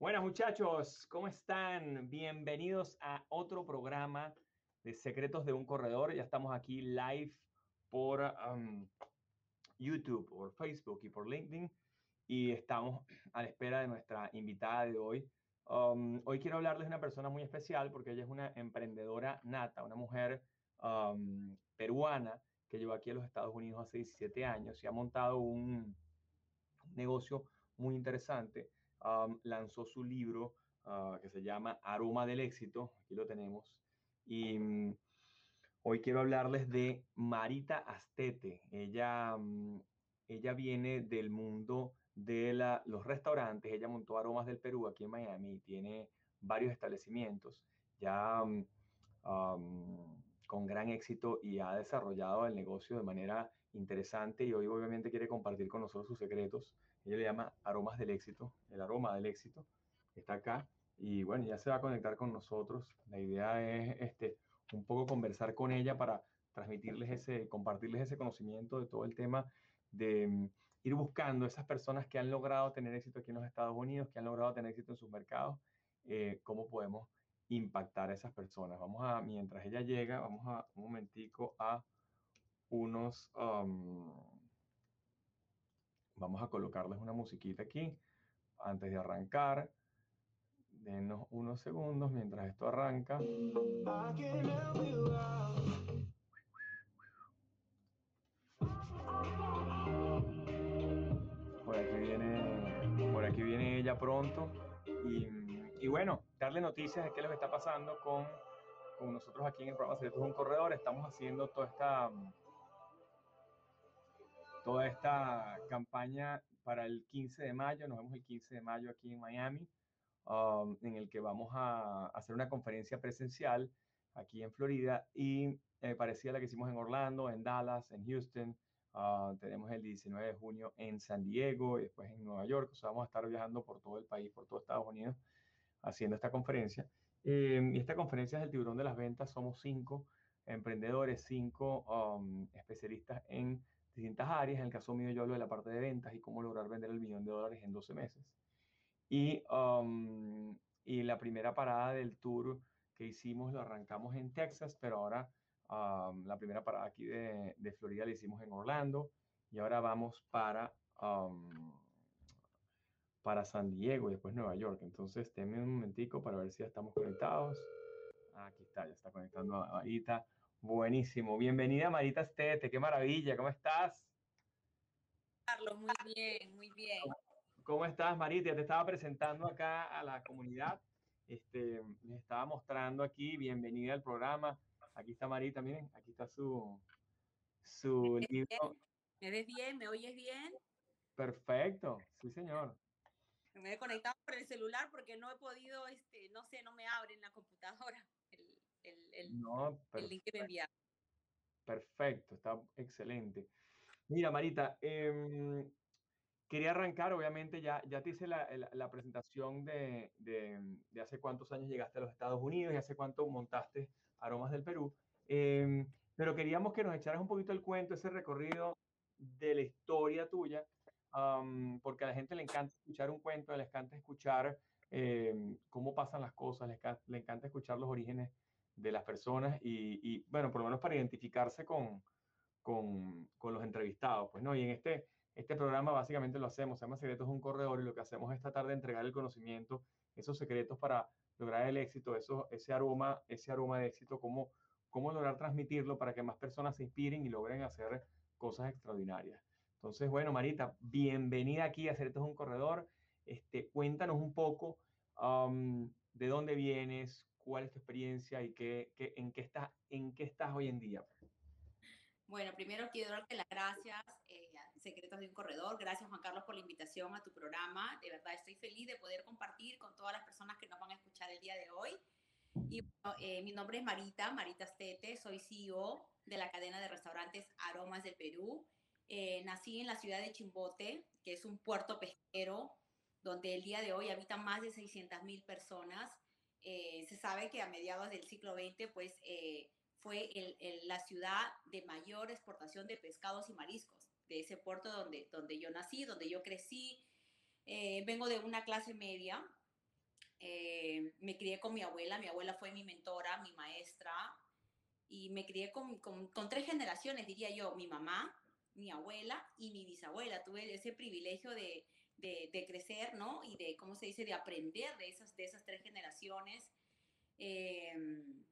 Buenas muchachos, ¿cómo están? Bienvenidos a otro programa de Secretos de un Corredor. Ya estamos aquí live por um, YouTube, por Facebook y por LinkedIn y estamos a la espera de nuestra invitada de hoy. Um, hoy quiero hablarles de una persona muy especial porque ella es una emprendedora nata, una mujer um, peruana que lleva aquí a los Estados Unidos hace 17 años y ha montado un negocio muy interesante. Lanzó su libro uh, que se llama Aroma del Éxito, aquí lo tenemos, y um, hoy quiero hablarles de Marita Astete. Ella, um, ella viene del mundo de los restaurantes. Ella montó Aromas del Perú aquí en Miami y tiene varios establecimientos ya um, con gran éxito y ha desarrollado el negocio de manera interesante y hoy obviamente quiere compartir con nosotros sus secretos. Ella le llama Aromas del Éxito, el aroma del éxito. Está acá y bueno, ya se va a conectar con nosotros. La idea es este, un poco conversar con ella para transmitirles ese, compartirles ese conocimiento de todo el tema de ir buscando esas personas que han logrado tener éxito aquí en los Estados Unidos, que han logrado tener éxito en sus mercados, eh, cómo podemos impactar a esas personas. Vamos a, mientras ella llega, vamos a un momentico a unos, um, vamos a colocarles una musiquita aquí antes de arrancar. Denos unos segundos mientras esto arranca. Por aquí viene, por aquí viene ella pronto. Y, y bueno, darle noticias de qué es lo que está pasando con, con nosotros aquí en el programa Secretos de un Corredor. Estamos haciendo toda esta, toda esta campaña para el 15 de mayo. Nos vemos el 15 de mayo aquí en Miami, um, en el que vamos a hacer una conferencia presencial aquí en Florida y eh, parecida a la que hicimos en Orlando, en Dallas, en Houston. Uh, tenemos el 19 de junio en San Diego y después en Nueva York. O sea, vamos a estar viajando por todo el país, por todo Estados Unidos, haciendo esta conferencia. Eh, y esta conferencia es el tiburón de las ventas. Somos cinco emprendedores, cinco um, especialistas en distintas áreas. En el caso mío, yo hablo de la parte de ventas y cómo lograr vender el millón de dólares en 12 meses. Y, um, y la primera parada del tour que hicimos lo arrancamos en Texas, pero ahora um, la primera parada aquí de, Florida la hicimos en Orlando y ahora vamos para, um, para San Diego y después Nueva York. Entonces, denme un momentico para ver si ya estamos conectados. Aquí está, ya está conectando a Marita. Buenísimo. Bienvenida Marita Estete, qué maravilla, ¿cómo estás? Carlos, muy bien, muy bien. ¿Cómo estás, Marita? Ya te estaba presentando acá a la comunidad. Este, les estaba mostrando aquí, bienvenida al programa. Aquí está Marita, miren, aquí está su, su ¿Me libro. Bien? ¿Me ves bien? ¿Me oyes bien? Perfecto, sí, señor. Me he conectado por el celular porque no he podido, este, no sé, no me abre en la computadora el, el, el, no, el link que me enviaron. Perfecto, está excelente. Mira, Marita, eh, quería arrancar, obviamente ya, ya te hice la, la, la presentación de, de, de, hace cuántos años llegaste a los Estados Unidos y hace cuánto montaste Aromas del Perú, eh, pero queríamos que nos echaras un poquito el cuento, ese recorrido de la historia tuya, um, porque a la gente le encanta escuchar un cuento, le encanta escuchar eh, cómo pasan las cosas, le, le, encanta escuchar los orígenes de las personas y, y bueno, por lo menos para identificarse con, con, con los entrevistados, pues, ¿no? Y en este, este programa básicamente lo hacemos, se llama Secretos de un Corredor y lo que hacemos es tratar de entregar el conocimiento, esos secretos para lograr el éxito, eso, ese, aroma, ese aroma de éxito, cómo, cómo lograr transmitirlo para que más personas se inspiren y logren hacer cosas extraordinarias. Entonces, bueno, Marita, bienvenida aquí a Secretos de un Corredor. Este, cuéntanos un poco um, de dónde vienes, cuál es tu experiencia y qué, qué, en, qué estás, en qué estás hoy en día. Bueno, primero quiero darte las gracias, eh, Secretos de un Corredor. Gracias, Juan Carlos, por la invitación a tu programa. De verdad, estoy feliz de poder compartir con todas las personas que nos van a escuchar el día de hoy. Y bueno, eh, mi nombre es Marita, Marita Stete, soy CEO de la cadena de restaurantes Aromas del Perú. Eh, nací en la ciudad de Chimbote, que es un puerto pesquero donde el día de hoy habitan más de 600.000 personas. Eh, se sabe que a mediados del siglo XX, pues, eh, fue la ciudad de mayor exportación de pescados y mariscos, de ese puerto donde, donde yo nací, donde yo crecí. Eh, vengo de una clase media, me crié con mi abuela, mi abuela fue mi mentora, mi maestra, y me crié con, con, tres generaciones, diría yo, mi mamá, mi abuela y mi bisabuela. Tuve ese privilegio de, de, crecer, ¿no? Y de, ¿cómo se dice?, de aprender de esas, de esas tres generaciones. Em,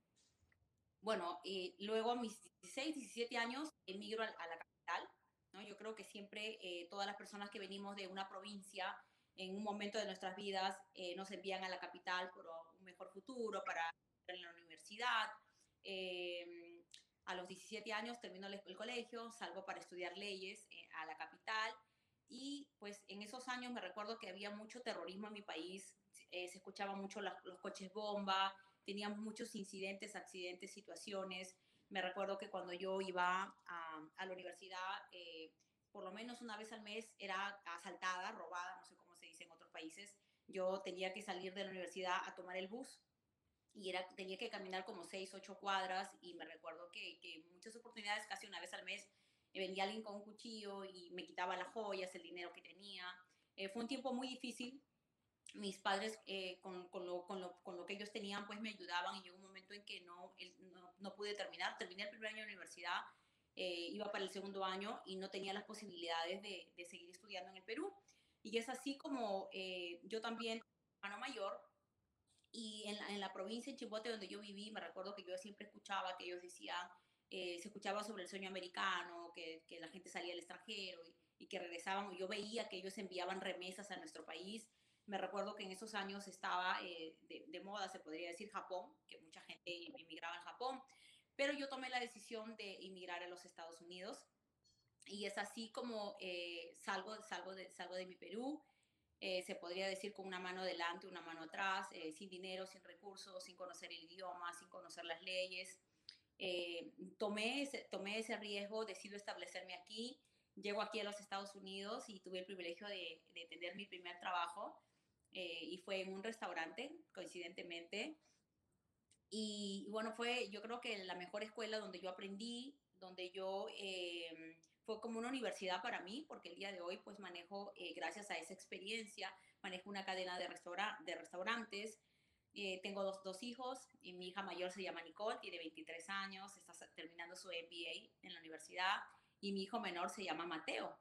bueno, y luego a mis 16, 17 años emigro a, a la ¿no? Yo creo que siempre eh, todas las personas que venimos de una provincia en un momento de nuestras vidas eh, nos envían a la capital por un mejor futuro, para en la universidad. Em, a los 17 años termino el, el, colegio, salgo para estudiar leyes eh, a la capital y pues en esos años me recuerdo que había mucho terrorismo en mi país, eh, se escuchaban mucho los, los coches bomba, teníamos muchos incidentes, accidentes, situaciones. Me recuerdo que cuando yo iba a, la universidad, eh, por lo menos una vez al mes era asaltada, robada, no sé cómo se dice en otros países. Yo tenía que salir de la universidad a tomar el bus y era, tenía que caminar como seis, ocho cuadras y me recuerdo que, que muchas oportunidades, casi una vez al mes, venía alguien con un cuchillo y me quitaba las joyas, el dinero que tenía. Eh, fue un tiempo muy difícil. Mis padres, eh, con, con, lo, con, lo, con, lo, que ellos tenían, pues me ayudaban y llegó un momento en que no, no, no pude terminar. Terminé el primer año de universidad, eh, iba para el segundo año y no tenía las posibilidades de, de seguir estudiando en el Perú. Y es así como eh, yo también, hermano mayor, y en la, en la provincia, en Chimbote, donde yo viví, me recuerdo que yo siempre escuchaba que ellos decían, eh, se escuchaba sobre el sueño americano, que, que la gente salía al extranjero y, que regresaban. Yo veía que ellos enviaban remesas a nuestro país. Me recuerdo que en esos años estaba de, de, moda, se podría decir, Japón, que mucha gente inmigraba en Japón, pero yo tomé la decisión de inmigrar a los Estados Unidos y es así como eh, salgo, salgo, de, salgo de mi Perú. Eh, se podría decir con una mano delante, una mano atrás, eh, sin dinero, sin recursos, sin conocer el idioma, sin conocer las leyes eh, tomé, ese, tomé ese riesgo, decido establecerme aquí, llego aquí a los Estados Unidos y tuve el privilegio de, de tener mi primer trabajo eh, y fue en un restaurante, coincidentemente. Y, y, bueno, fue yo creo que la mejor escuela donde yo aprendí, donde yo eh, fue como una universidad para mí, porque el día de hoy pues manejo, eh, gracias a esa experiencia, manejo una cadena de, restaura de restaurantes, eh, tengo dos, dos, hijos y mi hija mayor se llama Nicole, tiene 23 años, está terminando su MBA en la universidad y mi hijo menor se llama Mateo,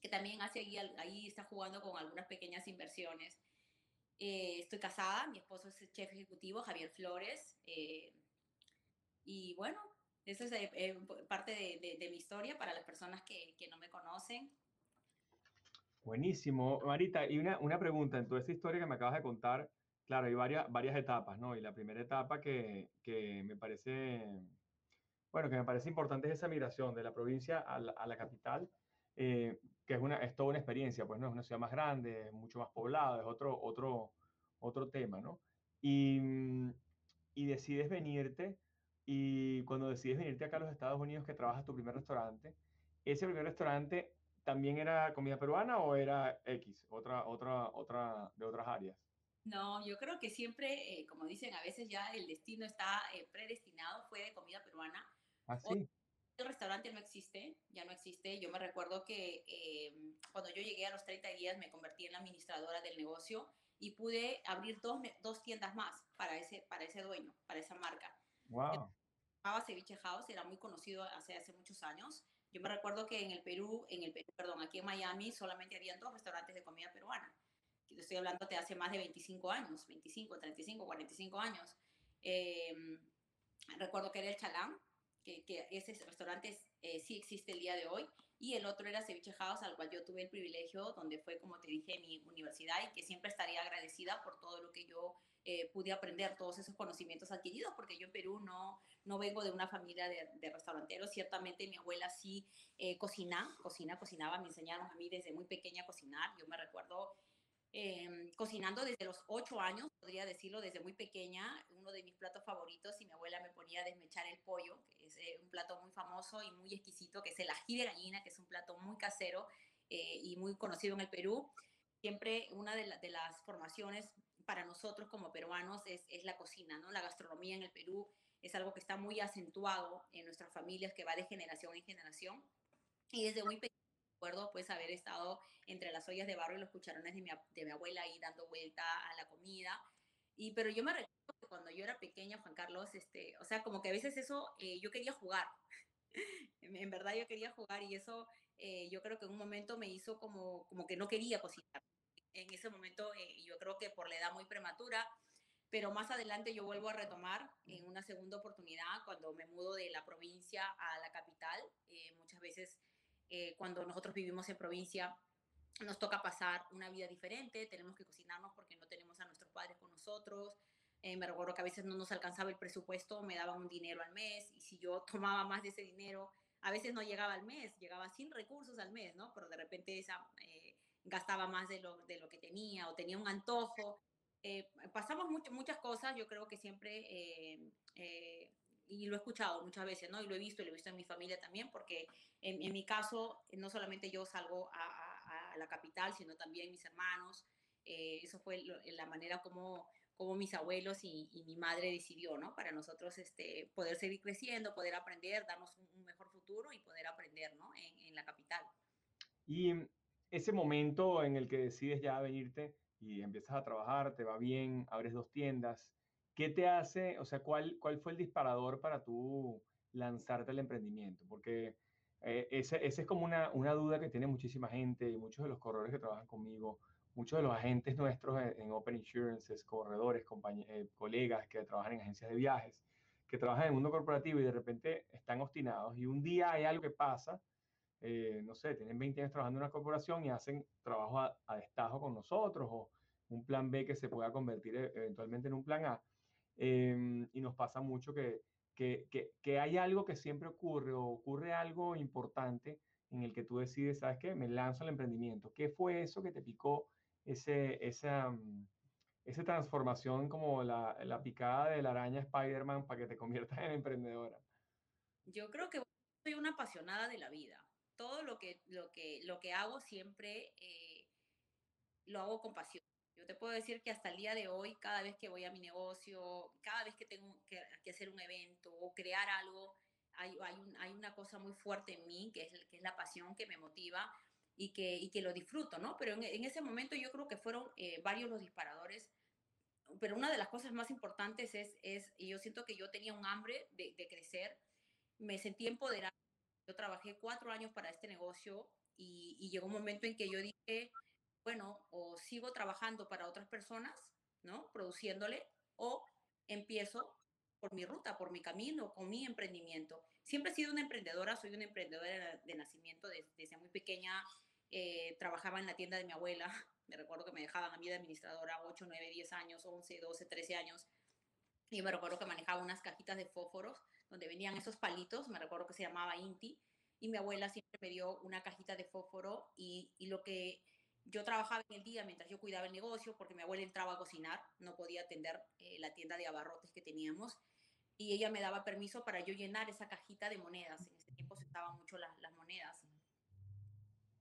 que también hace ahí, ahí está jugando con algunas pequeñas inversiones. Eh, estoy casada, mi esposo es el chef ejecutivo, Javier Flores, eh, y bueno, esa es eh, parte de, de, de, mi historia para las personas que, que no me conocen. Buenísimo. Marita, y una, una pregunta, en toda esta historia que me acabas de contar, Claro, hay varias, varias etapas, ¿no? Y la primera etapa que, que, me parece, bueno, que me parece importante es esa migración de la provincia a la, a la capital, eh, que es, una, es toda una experiencia, pues no es una ciudad más grande, mucho más poblada, es otro, otro, otro tema, ¿no? Y, y decides venirte, y cuando decides venirte acá a los Estados Unidos, que trabajas tu primer restaurante, ese primer restaurante también era comida peruana o era X, otra, otra, otra, de otras áreas? No, yo creo que siempre, eh, como dicen, a veces ya el destino está eh, predestinado, fue de comida peruana. ¿Ah, sí? El restaurante no existe, ya no existe. Yo me recuerdo que eh, cuando yo llegué a los 30 días me convertí en la administradora del negocio y pude abrir dos, dos tiendas más para ese, para ese dueño, para esa marca. Wow. Llamaba Ceviche House, era muy conocido hace, hace muchos años. Yo me recuerdo que en el Perú, en el perdón, aquí en Miami solamente habían dos restaurantes de comida peruana estoy hablando de hace más de 25 años, 25, 35, 45 años. Eh, recuerdo que era el Chalán, que, que ese restaurante eh, sí existe el día de hoy, y el otro era Ceviche House, al cual yo tuve el privilegio, donde fue, como te dije, mi universidad, y que siempre estaría agradecida por todo lo que yo eh, pude aprender, todos esos conocimientos adquiridos, porque yo en Perú no, no vengo de una familia de, de restauranteros, ciertamente mi abuela sí eh, cocina, cocina, cocinaba, me enseñaron a mí desde muy pequeña a cocinar, yo me recuerdo eh, cocinando desde los ocho años, podría decirlo, desde muy pequeña. Uno de mis platos favoritos, y mi abuela me ponía a desmechar el pollo, que es eh, un plato muy famoso y muy exquisito, que es el ají de gallina, que es un plato muy casero eh, y muy conocido en el Perú. siempre una de, de, las formaciones para nosotros como peruanos es, es, la cocina, ¿no? La gastronomía en el Perú es algo que está muy acentuado en nuestras familias, que va de generación en generación. Y desde muy pequeño recuerdo pues haber estado entre las ollas de barro y los cucharones de mi, de mi abuela ahí dando vuelta a la comida. Y, pero yo me recuerdo que cuando yo era pequeña, Juan Carlos, este, o sea, como que a veces eso, eh, yo quería jugar. en verdad yo quería jugar y eso eh, yo creo que en un momento me hizo como, como que no quería cocinar. En ese momento eh, yo creo que por la edad muy prematura, pero más adelante yo vuelvo a retomar en una segunda oportunidad cuando me mudo de la provincia a la capital. Eh, muchas veces eh, cuando nosotros vivimos en provincia nos toca pasar una vida diferente, tenemos que cocinarnos porque no tenemos a nuestros padres con nosotros. Eh, me recuerdo que a veces no nos alcanzaba el presupuesto, me daban un dinero al mes y si yo tomaba más de ese dinero, a veces no llegaba al mes, llegaba sin recursos al mes, ¿no? Pero de repente esa, gastaba más de lo, de lo que tenía o tenía un antojo eh, pasamos mucho, muchas cosas, yo creo que siempre, eh, eh, y lo he escuchado muchas veces, ¿no? Y lo he visto, y lo he visto en mi familia también, porque en, en mi caso, no solamente yo salgo a, a, a, la capital, sino también mis hermanos. eso fue lo, la manera como, como mis abuelos y, y, mi madre decidió, ¿no? Para nosotros este, poder seguir creciendo, poder aprender, darnos un, un mejor futuro y poder aprender, ¿no? En, en la capital. Y ese momento en el que decides ya venirte, y empiezas a trabajar, te va bien, abres dos tiendas. ¿Qué te hace, o sea, cuál, cuál fue el disparador para tú lanzarte al emprendimiento? Porque eh, ese, ese, es como una, una, duda que tiene muchísima gente y muchos de los corredores que trabajan conmigo, muchos de los agentes nuestros en, en Open Insurances, corredores, eh, colegas que trabajan en agencias de viajes, que trabajan en el mundo corporativo y de repente están obstinados y un día hay algo que pasa eh, no sé, tienen 20 años trabajando en una corporación y hacen trabajo a, a, destajo con nosotros o un plan B que se pueda convertir e, eventualmente en un plan A. Eh, y nos pasa mucho que, que, que, que, hay algo que siempre ocurre o ocurre algo importante en el que tú decides, ¿sabes qué? Me lanzo al emprendimiento. ¿Qué fue eso que te picó ese, esa, esa transformación como la, la picada de la araña Spider-Man para que te conviertas en emprendedora? Yo creo que soy una apasionada de la vida todo lo que, lo que, lo que hago siempre eh, lo hago con pasión. Yo te puedo decir que hasta el día de hoy, cada vez que voy a mi negocio, cada vez que tengo que, que hacer un evento o crear algo, hay, hay, un, hay, una cosa muy fuerte en mí, que es, que es la pasión que me motiva y que, y que lo disfruto, ¿no? Pero en, en, ese momento yo creo que fueron eh, varios los disparadores, pero una de las cosas más importantes es, es y yo siento que yo tenía un hambre de, de crecer, me sentí empoderada yo trabajé cuatro años para este negocio y, y, llegó un momento en que yo dije, bueno, o sigo trabajando para otras personas, ¿no? Produciéndole, o empiezo por mi ruta, por mi camino, con mi emprendimiento. Siempre he sido una emprendedora, soy una emprendedora de, nacimiento, desde, muy pequeña eh, trabajaba en la tienda de mi abuela, me recuerdo que me dejaban a mí de administradora 8, 9, 10 años, 11, 12, 13 años, y me recuerdo que manejaba unas cajitas de fósforos donde venían esos palitos, me recuerdo que se llamaba Inti, y mi abuela siempre me dio una cajita de fósforo y, y, lo que yo trabajaba en el día mientras yo cuidaba el negocio, porque mi abuela entraba a cocinar, no podía atender eh, la tienda de abarrotes que teníamos, y ella me daba permiso para yo llenar esa cajita de monedas. En ese tiempo se usaban mucho las, las monedas.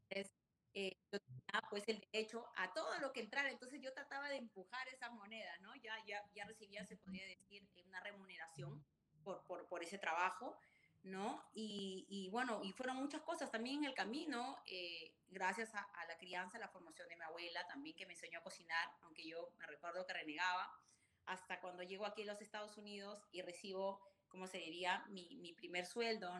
Entonces, eh, yo tenía pues el derecho a todo lo que entrara, entonces yo trataba de empujar esas monedas, ¿no? Ya, ya, ya recibía, se podría decir, una remuneración por, por, por ese trabajo, ¿no? Y, y, bueno, y fueron muchas cosas también en el camino, eh, gracias a, la crianza, la formación de mi abuela también que me enseñó a cocinar, aunque yo me recuerdo que renegaba, hasta cuando llego aquí a los Estados Unidos y recibo, ¿cómo se diría?, mi, mi primer sueldo.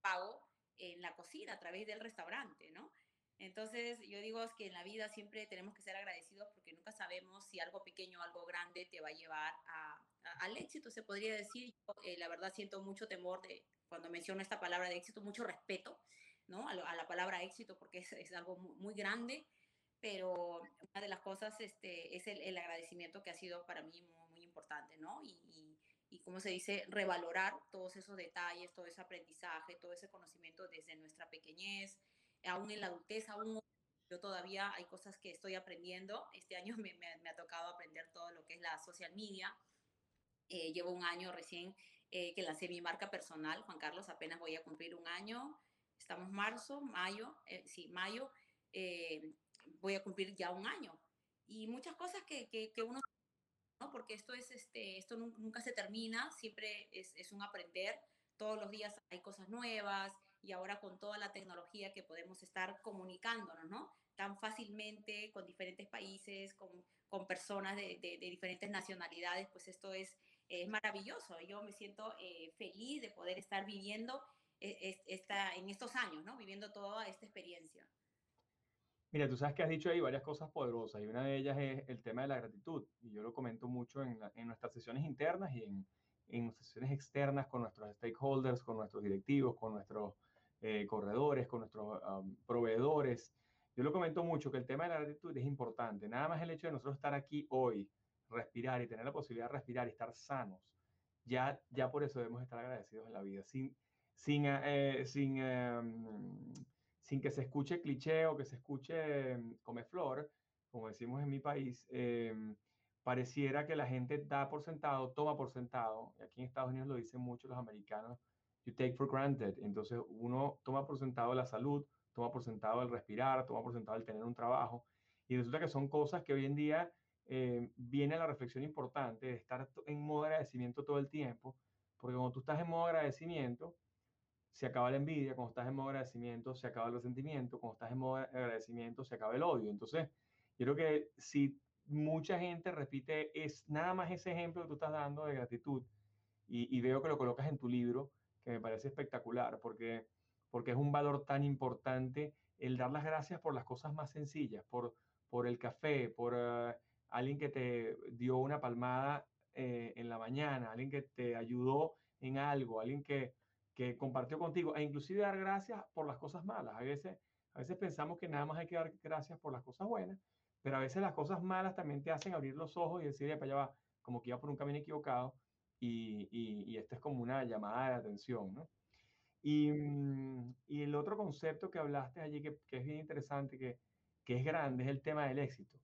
Pago en la cocina a través del restaurante, ¿no? Entonces, yo digo es que en la vida siempre tenemos que ser agradecidos porque nunca sabemos si algo pequeño o algo grande te va a llevar a, a, al éxito, se podría decir. Yo, eh, la verdad, siento mucho temor de cuando menciono esta palabra de éxito, mucho respeto ¿no? a, lo, a la palabra éxito porque es, es algo muy, muy, grande, pero una de las cosas este, es el, el, agradecimiento que ha sido para mí muy, muy importante, ¿no? Y, y, y, como se dice, revalorar todos esos detalles, todo ese aprendizaje, todo ese conocimiento desde nuestra pequeñez aún en la adultez, aún yo todavía hay cosas que estoy aprendiendo. Este año me, ha tocado aprender todo lo que es la social media. Eh, llevo un año recién eh, que lancé mi marca personal, Juan Carlos, apenas voy a cumplir un año. Estamos marzo, mayo, eh, sí, mayo. Voy a cumplir ya un año. Y muchas cosas que, que, que uno, ¿no? Porque esto, es, este, esto nunca se termina, siempre es, es un aprender, todos los días hay cosas nuevas y ahora con toda la tecnología que podemos estar comunicándonos, ¿no? Tan fácilmente con diferentes países, con, con personas de, de, de, diferentes nacionalidades, pues esto es, es maravilloso. Yo me siento eh, feliz de poder estar viviendo eh, esta, en estos años, ¿no? Viviendo toda esta experiencia. Mira, tú sabes que has dicho ahí varias cosas poderosas y una de ellas es el tema de la gratitud. Y yo lo comento mucho en, la, en nuestras sesiones internas y en, en sesiones externas con nuestros stakeholders, con nuestros directivos, con nuestros eh, corredores, con nuestros um, proveedores. Yo lo comento mucho que el tema de la gratitud es importante. Nada más el hecho de nosotros estar aquí hoy, respirar y tener la posibilidad de respirar y estar sanos, ya, ya por eso debemos estar agradecidos en la vida. Sin, sin, eh, sin, eh, sin que se escuche cliché o que se escuche em, come flor, como decimos en mi país, eh, pareciera que la gente da por sentado, toma por sentado, y aquí en Estados Unidos lo dicen mucho los americanos, you take for granted. Entonces uno toma por sentado la salud, toma por sentado el respirar, toma por sentado el tener un trabajo, y resulta que son cosas que hoy en día eh, viene la reflexión importante de estar en modo agradecimiento todo el tiempo, porque cuando tú estás en modo agradecimiento, se acaba la envidia, cuando estás en modo agradecimiento, se acaba el resentimiento, cuando estás en modo agradecimiento, se acaba el odio. Entonces, yo creo que si mucha gente repite es nada más ese ejemplo que tú estás dando de gratitud, y, y veo que lo colocas en tu libro, que me parece espectacular, porque, porque es un valor tan importante el dar las gracias por las cosas más sencillas, por, por el café, por uh, alguien que te dio una palmada eh, en la mañana, alguien que te ayudó en algo, alguien que, que compartió contigo, e inclusive dar gracias por las cosas malas. A veces, a veces pensamos que nada más hay que dar gracias por las cosas buenas, pero a veces las cosas malas también te hacen abrir los ojos y decir, para allá va, como que iba por un camino equivocado, y, y, y esto es como una llamada de atención, ¿no? Y, mm, y, el otro concepto que hablaste allí, que, que es bien interesante, que, que, es grande, es el tema del éxito.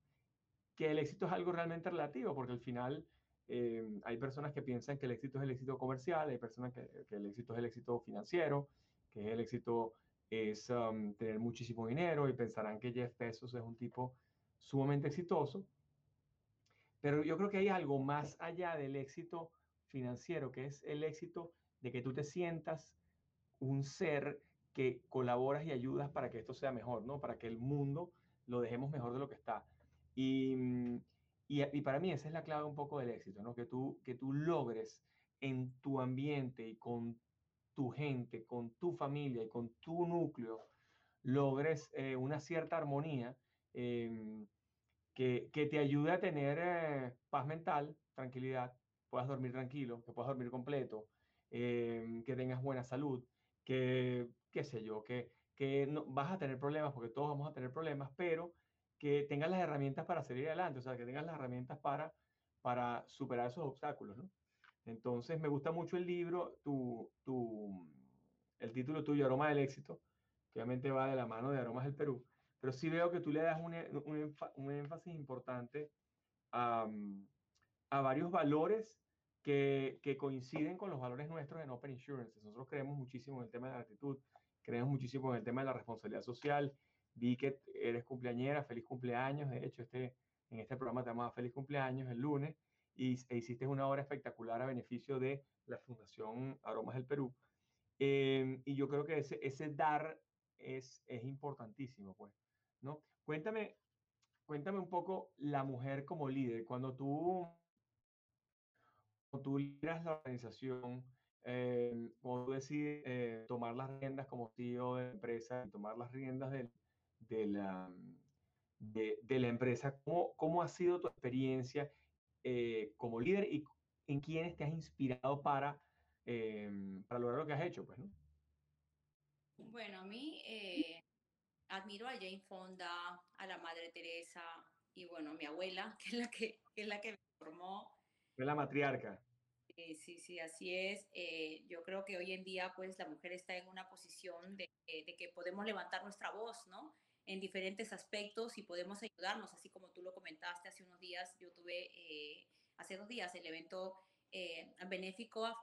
Que el éxito es algo realmente relativo, porque al final eh, hay personas que piensan que el éxito es el éxito comercial, hay personas que, que el éxito es el éxito financiero, que el éxito es um, tener muchísimo dinero y pensarán que Jeff Bezos es un tipo sumamente exitoso. Pero yo creo que hay algo más allá del éxito financiero, que es el éxito de que tú te sientas un ser que colaboras y ayudas para que esto sea mejor, ¿no? Para que el mundo lo dejemos mejor de lo que está. Y, mm, y, para mí esa es la clave un poco del éxito, ¿no? Que tú, que tú logres en tu ambiente y con tu gente, con tu familia y con tu núcleo, logres eh, una cierta armonía eh, que, que, te ayude a tener eh, paz mental, tranquilidad, puedas dormir tranquilo, que puedas dormir completo, eh, que tengas buena salud, que, qué sé yo, que, que no, vas a tener problemas, porque todos vamos a tener problemas, pero que tengas las herramientas para salir adelante, o sea, que tengas las herramientas para, para superar esos obstáculos, ¿no? Entonces, me gusta mucho el libro, tu, tu, el título tuyo, Aroma del Éxito, que obviamente va de la mano de Aromas del Perú, pero sí veo que tú le das un, un, un énfasis importante a, a, varios valores que, que, coinciden con los valores nuestros en Open Insurance. Nosotros creemos muchísimo en el tema de la actitud, creemos muchísimo en el tema de la responsabilidad social. Vi que eres cumpleañera, feliz cumpleaños. De hecho, este, en este programa te llamaba Feliz cumpleaños el lunes y e hiciste una obra espectacular a beneficio de la Fundación Aromas del Perú. Eh, y yo creo que ese, ese dar es, es importantísimo, pues, ¿no? Cuéntame, cuéntame un poco la mujer como líder. Cuando tú, tú lideras la organización, eh, cuando tú decides eh, tomar las riendas como CEO de la empresa, tomar las riendas de, de, la, empresa, ¿cómo, ¿cómo ha sido tu experiencia? eh, como líder y en quiénes te has inspirado para, eh, para lograr lo que has hecho, pues, ¿no? Bueno, a mí admiro a Jane Fonda, a la Madre Teresa y bueno, a mi abuela, que es la que es la que me formó. Es la matriarca. Eh, sí, sí, así es. Eh, yo creo que hoy en día, pues, la mujer está en una posición de, de que podemos levantar nuestra voz, ¿no? en diferentes aspectos y podemos ayudarnos, así como tú lo comentaste hace unos días, yo tuve eh, hace dos días el evento eh, benéfico a,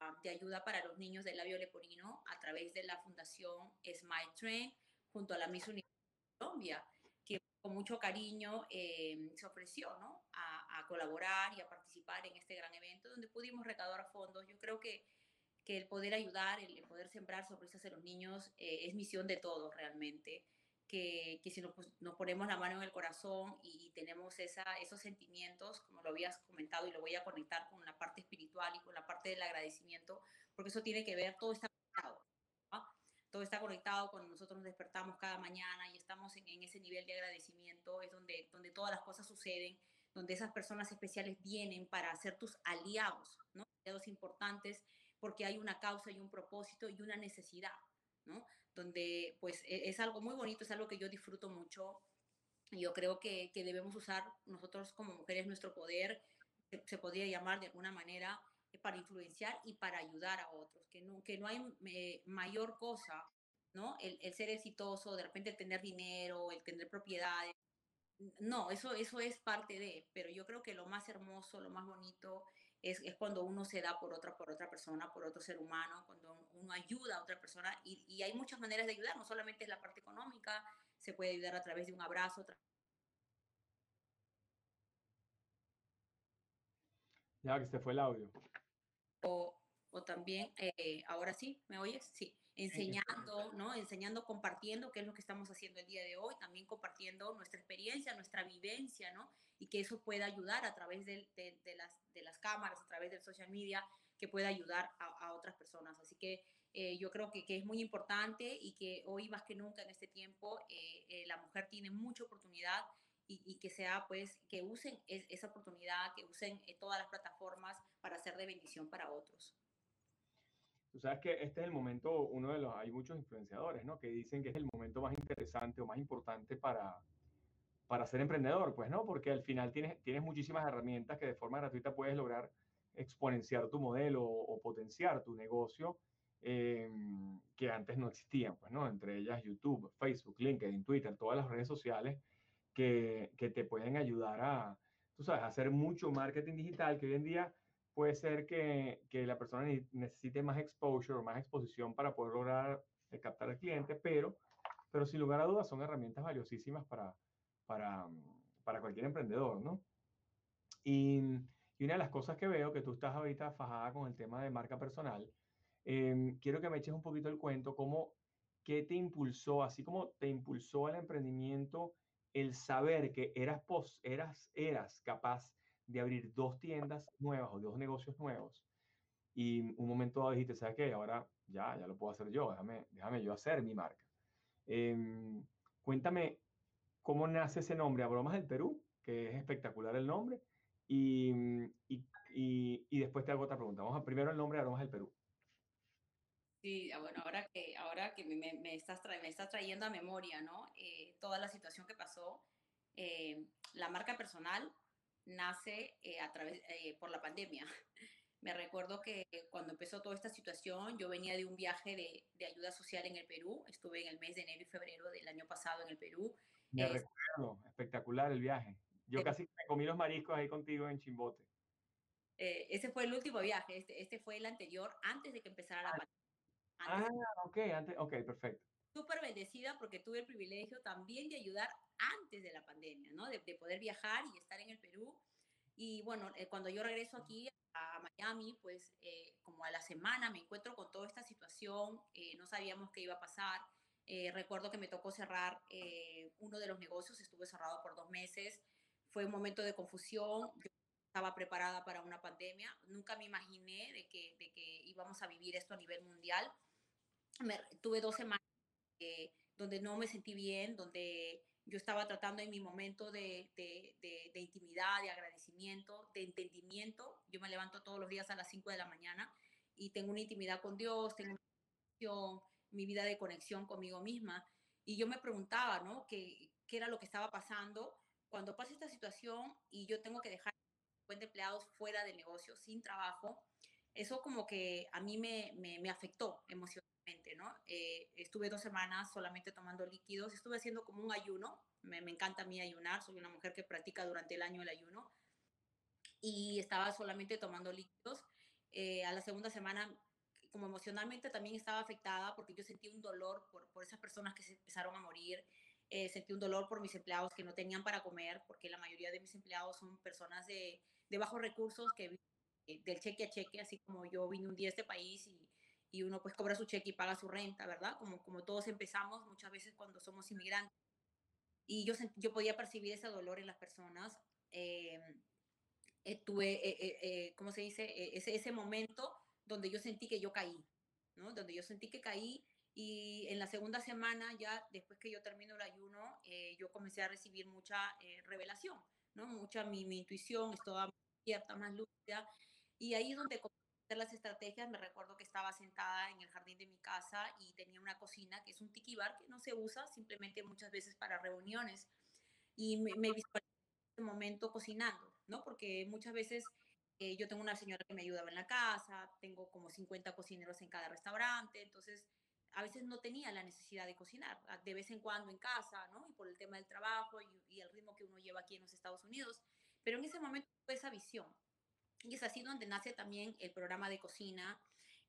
a, de ayuda para los niños del labio leporino a través de la fundación Smile Train junto a la Miss Universo Colombia, que con mucho cariño eh, se ofreció ¿no? a, a, colaborar y a participar en este gran evento donde pudimos recaudar fondos. Yo creo que, que el poder ayudar, el, poder sembrar sonrisas en los niños eh, es misión de todos realmente. Que, que si nos, pues, nos, ponemos la mano en el corazón y, y tenemos esa, esos sentimientos, como lo habías comentado, y lo voy a conectar con la parte espiritual y con la parte del agradecimiento, porque eso tiene que ver, todo está conectado. ¿no? todo está conectado cuando nosotros nos despertamos cada mañana y estamos en, en, ese nivel de agradecimiento, es donde, donde todas las cosas suceden, donde esas personas especiales vienen para ser tus aliados, ¿no? aliados importantes, porque hay una causa y un propósito y una necesidad, ¿no? donde pues e, es algo muy bonito, es algo que yo disfruto mucho. Y yo creo que, que debemos usar nosotros como mujeres nuestro poder, se, podría llamar de alguna manera, para influenciar y para ayudar a otros, que no, que no hay eh, mayor cosa, ¿no? El, el, ser exitoso, de repente el tener dinero, el tener propiedades. No, eso, eso es parte de, pero yo creo que lo más hermoso, lo más bonito es, es cuando uno se da por otra, por otra persona, por otro ser humano, cuando uno ayuda a otra persona y, y hay muchas maneras de ayudar, no solamente es la parte económica, se puede ayudar a través de un abrazo. Ya que se fue el audio o, o también, eh, ahora sí, ¿me oyes? Sí, enseñando, ¿no? Enseñando, compartiendo, qué es lo que estamos haciendo el día de hoy, también compartiendo nuestra experiencia, nuestra vivencia, ¿no? Y que eso pueda ayudar a través de, las, de las cámaras, a través del social media, que pueda ayudar a, a otras personas. Así que eh, yo creo que, que, es muy importante y que hoy más que nunca en este tiempo eh, eh, la mujer tiene mucha oportunidad y, que sea pues que usen es, esa oportunidad, que usen todas las plataformas para ser de bendición para otros. Tú sabes que este es el momento, uno de los, hay muchos influenciadores, ¿no? Que dicen que es el momento más interesante o más importante para, para ser emprendedor, pues, ¿no? Porque al final tienes, tienes muchísimas herramientas que de forma gratuita puedes lograr exponenciar tu modelo o, o potenciar tu negocio eh, que antes no existían, pues, ¿no? Entre ellas YouTube, Facebook, LinkedIn, Twitter, todas las redes sociales que, que, te pueden ayudar a, tú sabes, a hacer mucho marketing digital, que hoy en día puede ser que, que la persona necesite más exposure, más exposición para poder lograr eh, captar al cliente, pero, pero sin lugar a dudas son herramientas valiosísimas para, para, para cualquier emprendedor, ¿no? Y, y, una de las cosas que veo, que tú estás ahorita fajada con el tema de marca personal, eh, quiero que me eches un poquito el cuento, cómo, qué te impulsó, así como te impulsó al emprendimiento, el saber que eras, pos, eras, eras capaz de abrir dos tiendas nuevas o dos negocios nuevos y un momento dado dijiste, ¿sabes qué? Ahora ya, ya lo puedo hacer yo, déjame, déjame yo hacer mi marca. Eh, cuéntame cómo nace ese nombre, Abromas del Perú, que es espectacular el nombre, y, y, y, y después te hago otra pregunta. Vamos a primero el nombre Aromas del Perú. Sí, ah, bueno, ahora que, ahora que me, me, estás, tra me estás trayendo a memoria, ¿no? Eh, toda la situación que pasó, eh, la marca personal nace eh, a través, eh, por la pandemia. Me recuerdo que cuando empezó toda esta situación, yo venía de un viaje de, de, ayuda social en el Perú. Estuve en el mes de enero y febrero del año pasado en el Perú. Me recuerdo, espectacular el viaje. Yo casi me comí los mariscos ahí contigo en Chimbote. ese fue el último viaje, este, este fue el anterior, antes de que empezara la pandemia ah, ok, antes, ok, perfecto. Súper bendecida porque tuve el privilegio también de ayudar antes de la pandemia, ¿no? De, de poder viajar y estar en el Perú. Y bueno, eh, cuando yo regreso aquí a Miami, pues eh, como a la semana me encuentro con toda esta situación, eh, no sabíamos qué iba a pasar. Eh, recuerdo que me tocó cerrar eh, uno de los negocios, estuve cerrado por dos meses. Fue un momento de confusión. Yo estaba preparada para una pandemia. Nunca me imaginé de que, de que íbamos a vivir esto a nivel mundial me, tuve dos semanas eh, donde no me sentí bien, donde yo estaba tratando en mi momento de, de, de, de, intimidad, de agradecimiento, de entendimiento. Yo me levanto todos los días a las 5 de la mañana y tengo una intimidad con Dios, tengo una mi vida de conexión conmigo misma. Y yo me preguntaba, ¿no? ¿Qué, qué era lo que estaba pasando? Cuando pasa esta situación y yo tengo que dejar 50 empleados fuera del negocio, sin trabajo, eso como que a mí me, me, me afectó emocionalmente ¿no? Eh, estuve dos semanas solamente tomando líquidos, estuve haciendo como un ayuno, me, me, encanta a mí ayunar, soy una mujer que practica durante el año el ayuno, y estaba solamente tomando líquidos. Eh, a la segunda semana, como emocionalmente también estaba afectada porque yo sentí un dolor por, por esas personas que se empezaron a morir. eh, sentí un dolor por mis empleados que no tenían para comer, porque la mayoría de mis empleados son personas de, de bajos recursos que eh, del cheque a cheque, así como yo vine un día a este país y, y uno pues cobra su cheque y paga su renta, ¿verdad? Como, como todos empezamos muchas veces cuando somos inmigrantes. Y yo, yo podía percibir ese dolor en las personas. Eh, tuve, eh, eh, ¿cómo se dice? ese, ese momento donde yo sentí que yo caí, ¿no? Donde yo sentí que caí y en la segunda semana, ya después que yo termino el ayuno, yo comencé a recibir mucha revelación, ¿no? Mucha mi, mi intuición estaba más abierta, más lúcida. Y ahí es donde las estrategias, me recuerdo que estaba sentada en el jardín de mi casa y tenía una cocina que es un tiki bar que no se usa simplemente muchas veces para reuniones. Y me, me en ese momento cocinando, ¿no? Porque muchas veces eh, yo tengo una señora que me ayudaba en la casa, tengo como 50 cocineros en cada restaurante, entonces a veces no tenía la necesidad de cocinar, de vez en cuando en casa, ¿no? Y por el tema del trabajo y, y el ritmo que uno lleva aquí en los Estados Unidos. Pero en ese momento fue esa visión, y es así donde nace también el programa de cocina.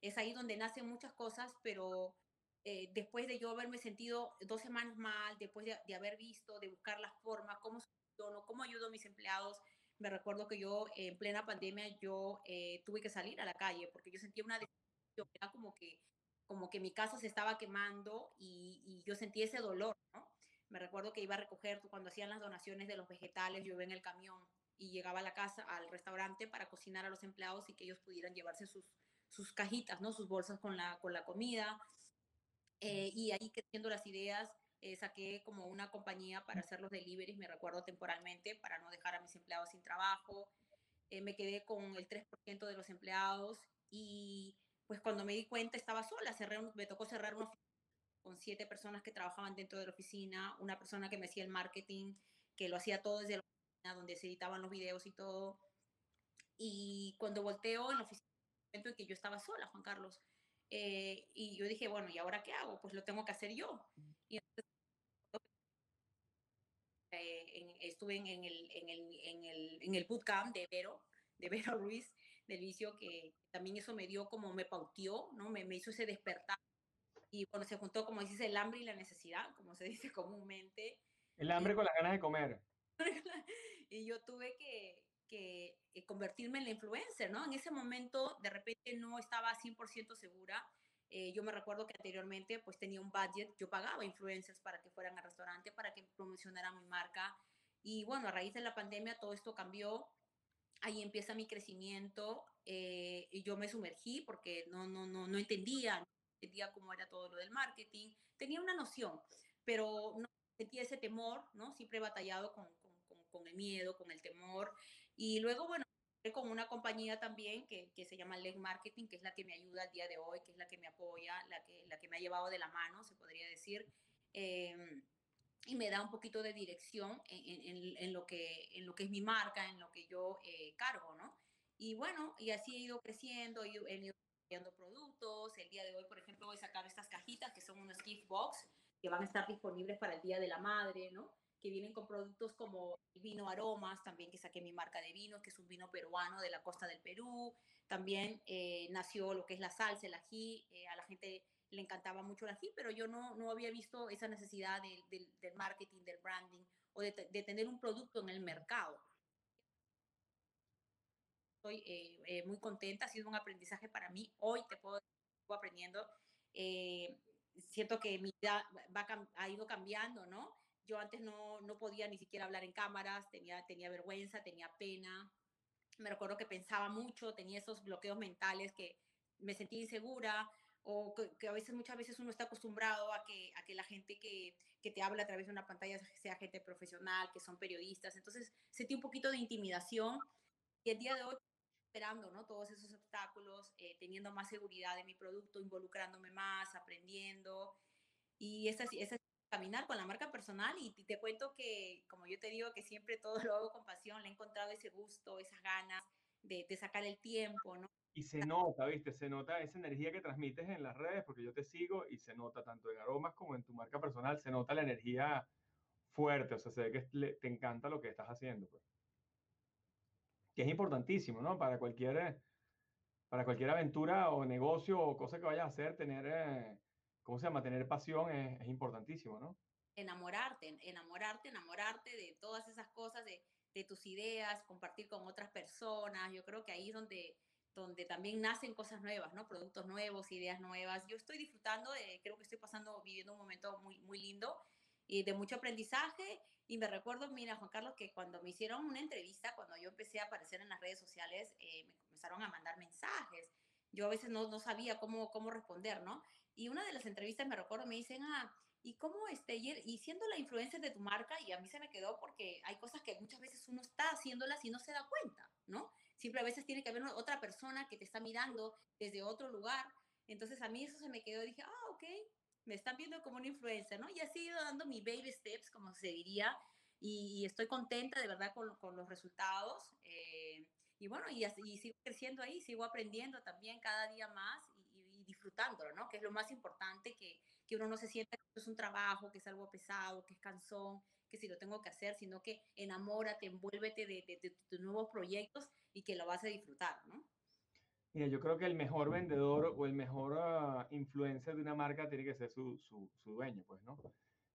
Es ahí donde nacen muchas cosas, pero eh, después de yo haberme sentido dos semanas mal, después de, haber visto, de buscar la forma, cómo soluciono, cómo ayudo a mis empleados, me recuerdo que yo en plena pandemia yo eh, tuve que salir a la calle porque yo sentía una decepción, era como que, como que mi casa se estaba quemando y, y yo sentí ese dolor, ¿no? Me recuerdo que iba a recoger, cuando hacían las donaciones de los vegetales, yo iba en el camión y llegaba a la casa, al restaurante para cocinar a los empleados y que ellos pudieran llevarse sus, sus cajitas, ¿no? Sus bolsas con la, con la comida. Eh, y ahí creciendo las ideas, eh, saqué como una compañía para hacer los deliveries, me recuerdo temporalmente, para no dejar a mis empleados sin trabajo. Eh, me quedé con el 3% de los empleados y pues cuando me di cuenta estaba sola, cerré me tocó cerrar una oficina con siete personas que trabajaban dentro de la oficina, una persona que me hacía el marketing, que lo hacía todo desde la donde se editaban los videos y todo. Y cuando volteo en la oficina, en que yo estaba sola, Juan Carlos, eh, y yo dije, bueno, ¿y ahora qué hago? Pues lo tengo que hacer yo. Y entonces, eh, estuve en, el, en, el, en, el, en el bootcamp de Vero, de Vero Ruiz, del vicio, que también eso me dio como, me pautió, ¿no? Me, me hizo ese despertar. Y bueno, se juntó, como dices, el hambre y la necesidad, como se dice comúnmente. El hambre con las ganas de comer. Y yo tuve que, que, eh, convertirme en la influencer, ¿no? En ese momento, de repente, no estaba 100% segura. Eh, yo me recuerdo que anteriormente, pues tenía un budget, yo pagaba influencers para que fueran al restaurante, para que promocionaran mi marca. Y bueno, a raíz de la pandemia todo esto cambió. Ahí empieza mi crecimiento eh, y yo me sumergí porque no, no, no, no entendía, no entendía cómo era todo lo del marketing. Tenía una noción, pero no sentía ese temor, ¿no? Siempre he batallado con, con el miedo, con el temor. Y luego, bueno, con una compañía también que, que se llama Leg Marketing, que es la que me ayuda al día de hoy, que es la que me apoya, la que, la que me ha llevado de la mano, se podría decir. Em, y me da un poquito de dirección en, en, en, lo que, en lo que es mi marca, en lo que yo eh, cargo, ¿no? Y bueno, y así he ido creciendo, he ido creando productos. El día de hoy, por ejemplo, voy a sacar estas cajitas que son unos gift box que van a estar disponibles para el Día de la Madre, ¿no? Que vienen con productos como vino aromas, también que saqué mi marca de vinos, que es un vino peruano de la costa del Perú. También eh, nació lo que es la salsa, el ají. Eh, a la gente le encantaba mucho el ají, pero yo no, no había visto esa necesidad del marketing, del branding o de, de, tener un producto en el mercado. Estoy eh, muy contenta, ha sido un aprendizaje para mí. Hoy te puedo aprendiendo. siento que mi vida va, ha ido cambiando, ¿no? Yo antes no, no podía ni siquiera hablar en cámaras, tenía, tenía vergüenza, tenía pena. Me recuerdo que pensaba mucho, tenía esos bloqueos mentales que me sentía insegura o que, a veces, muchas veces uno está acostumbrado a que, a que la gente que, que te habla a través de una pantalla sea gente profesional, que son periodistas. Entonces sentí un poquito de intimidación y el día de hoy esperando ¿no? todos esos obstáculos, eh, teniendo más seguridad de mi producto, involucrándome más, aprendiendo. Y esa, esa caminar con la marca personal y te cuento que, como yo te digo, que siempre todo lo hago con pasión, le he encontrado ese gusto, esas ganas de, de sacar el tiempo, ¿no? Y se nota, ¿viste? Se nota esa energía que transmites en las redes, porque yo te sigo y se nota tanto en aromas como en tu marca personal, se nota la energía fuerte, o sea, se ve que te encanta lo que estás haciendo, pues. Que es importantísimo, ¿no? Para cualquier, para cualquier aventura o negocio o cosa que vayas a hacer, tener... Eh, ¿cómo se llama? Tener pasión es, es importantísimo, ¿no? enamorarte, enamorarte, enamorarte de todas esas cosas, de, de tus ideas, compartir con otras personas. Yo creo que ahí es donde, donde también nacen cosas nuevas, ¿no? Productos nuevos, ideas nuevas. Yo estoy disfrutando, de, creo que estoy pasando, viviendo un momento muy, muy lindo y de mucho aprendizaje. Y me recuerdo, mira, Juan Carlos, que cuando me hicieron una entrevista, cuando yo empecé a aparecer en las redes sociales, eh, me comenzaron a mandar mensajes. Yo a veces no, no sabía cómo, cómo responder, ¿no? Y una de las entrevistas, me recuerdo, me dicen, ah, ¿y cómo este, y siendo la influencia de tu marca? Y a mí se me quedó porque hay cosas que muchas veces uno está haciéndolas y no se da cuenta, ¿no? Siempre a veces tiene que haber otra persona que te está mirando desde otro lugar. Entonces a mí eso se me quedó, dije, ah, ok, me están viendo como una influencer, ¿no? Y así he ido dando mi baby steps, como se diría, y, estoy contenta de verdad con, con los resultados. Eh, y bueno, y, y, sigo creciendo ahí, sigo aprendiendo también cada día más disfrutándolo, ¿no? Que es lo más importante, que, que uno no se sienta que es un trabajo, que es algo pesado, que es cansón, que si lo tengo que hacer, sino que enamórate, envuélvete de, de, de tus nuevos proyectos y que lo vas a disfrutar, ¿no? Mira, yo creo que el mejor vendedor o el mejor uh, influencer de una marca tiene que ser su, su, su, dueño, pues, ¿no?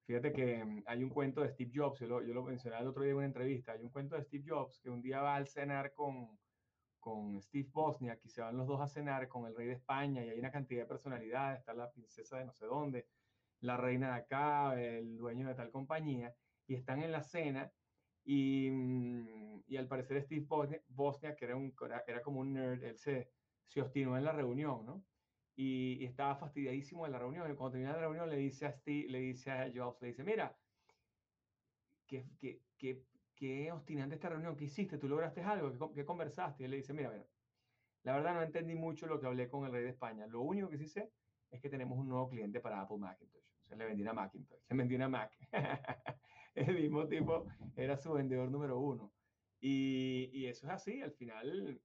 Fíjate que um, hay un cuento de Steve Jobs, yo lo, yo lo mencioné el otro día en una entrevista, hay un cuento de Steve Jobs que un día va al cenar con, con Steve Bosniak y se van los dos a cenar con el rey de España y hay una cantidad de personalidades, está la princesa de no sé dónde, la reina de acá, el dueño de tal compañía, y están en la cena y, mm, y al parecer Steve Bosniak, que era, un, era como un nerd, él se se obstinó en la reunión, ¿no? Y, y, estaba fastidiadísimo en la reunión. Y cuando termina la reunión le dice a Steve, le dice a Jobs, le dice, mira, qué, qué, qué, qué obstinante esta reunión, ¿qué hiciste? ¿Tú lograste algo? ¿Qué, conversaste? Y él le dice, mira, mira, la verdad no entendí mucho lo que hablé con el rey de España. Lo único que sí sé es que tenemos un nuevo cliente para Apple Macintosh. O sea, le vendí una Macintosh, le vendí una Mac. el mismo tipo era su vendedor número uno. Y, y, eso es así, al final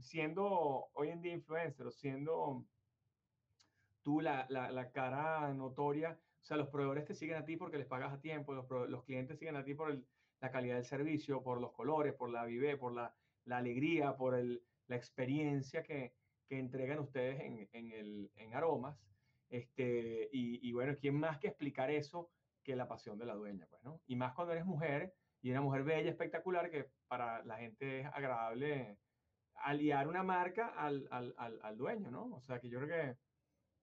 siendo hoy en día influencer o siendo tú la, la, la, cara notoria, o sea, los proveedores te siguen a ti porque les pagas a tiempo, los, los clientes siguen a ti por el, la calidad del servicio, por los colores, por la vive, por la, la alegría, por el, la experiencia que, que entregan ustedes en, en, el, en aromas. Este, y, y, bueno, ¿quién más que explicar eso que la pasión de la dueña? Pues, ¿no? Y más cuando eres mujer y una mujer bella, espectacular, que para la gente es agradable aliar una marca al, al, al, al, dueño, ¿no? O sea que yo creo que,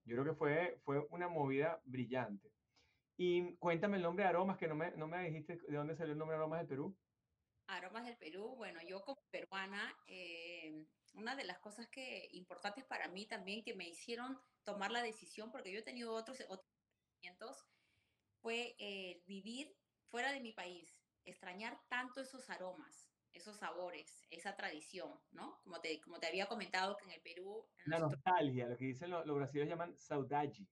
yo creo que fue, fue una movida brillante. Y cuéntame el nombre de Aromas, que no me, no me dijiste de dónde salió el nombre de Aromas del Perú. Aromas del Perú, bueno, yo como peruana, eh, una de las cosas que importantes para mí también que me hicieron tomar la decisión, porque yo he tenido otros, otros fue eh, vivir fuera de mi país, extrañar tanto esos aromas esos sabores, esa tradición, ¿no? Como te, como te había comentado que en el Perú... En La nostalgia, lo que dicen los, los brasileños llaman saudade.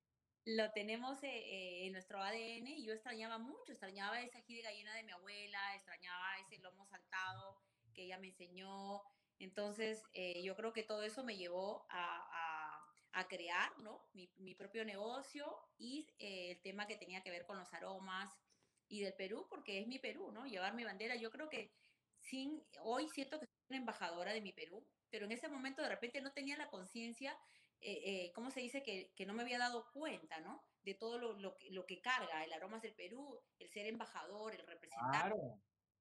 Lo tenemos eh, eh, en nuestro ADN y yo extrañaba mucho, extrañaba esa ají de gallina de mi abuela, extrañaba ese lomo saltado que ella me enseñó. Entonces, eh, yo creo que todo eso me llevó a, a, a crear, ¿no? Mi, mi, propio negocio y eh, el tema que tenía que ver con los aromas y del Perú, porque es mi Perú, ¿no? Llevar mi bandera. Yo creo que sin, hoy siento que soy una embajadora de mi Perú, pero en ese momento de repente no tenía la conciencia, eh, eh, ¿cómo se dice? Que, que, no me había dado cuenta, ¿no? De todo lo, lo, que, lo que carga el aromas del Perú, el ser embajador, el representante, claro.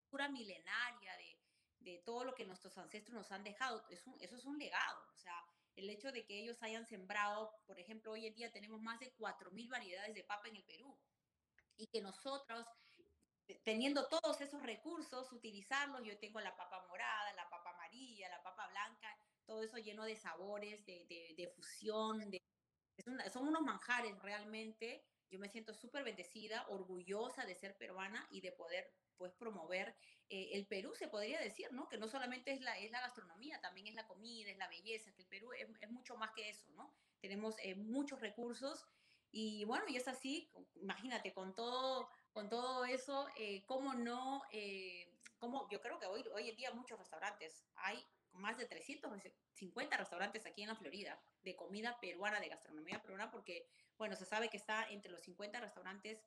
pura milenaria de, de todo lo que nuestros ancestros nos han dejado. Es un, eso es un legado, o sea, el hecho de que ellos hayan sembrado, por ejemplo, hoy en día tenemos más de 4.000 variedades de papa en el Perú y que nosotros teniendo todos esos recursos, utilizarlos. Yo tengo la papa morada, la papa amarilla, la papa blanca, todo eso lleno de sabores, de, de, de fusión, de, una, son unos manjares realmente. Yo me siento súper bendecida, orgullosa de ser peruana y de poder pues promover eh, el Perú, se podría decir, ¿no? Que no solamente es la, es la gastronomía, también es la comida, es la belleza, que el Perú es, es mucho más que eso, ¿no? Tenemos eh, muchos recursos y bueno, y es así, imagínate, con todo con todo eso, eh, ¿cómo no? Eh, cómo, yo creo que hoy, hoy en día muchos restaurantes, hay más de 350 restaurantes aquí en la Florida de comida peruana, de gastronomía peruana, porque, bueno, se sabe que está entre los 50 restaurantes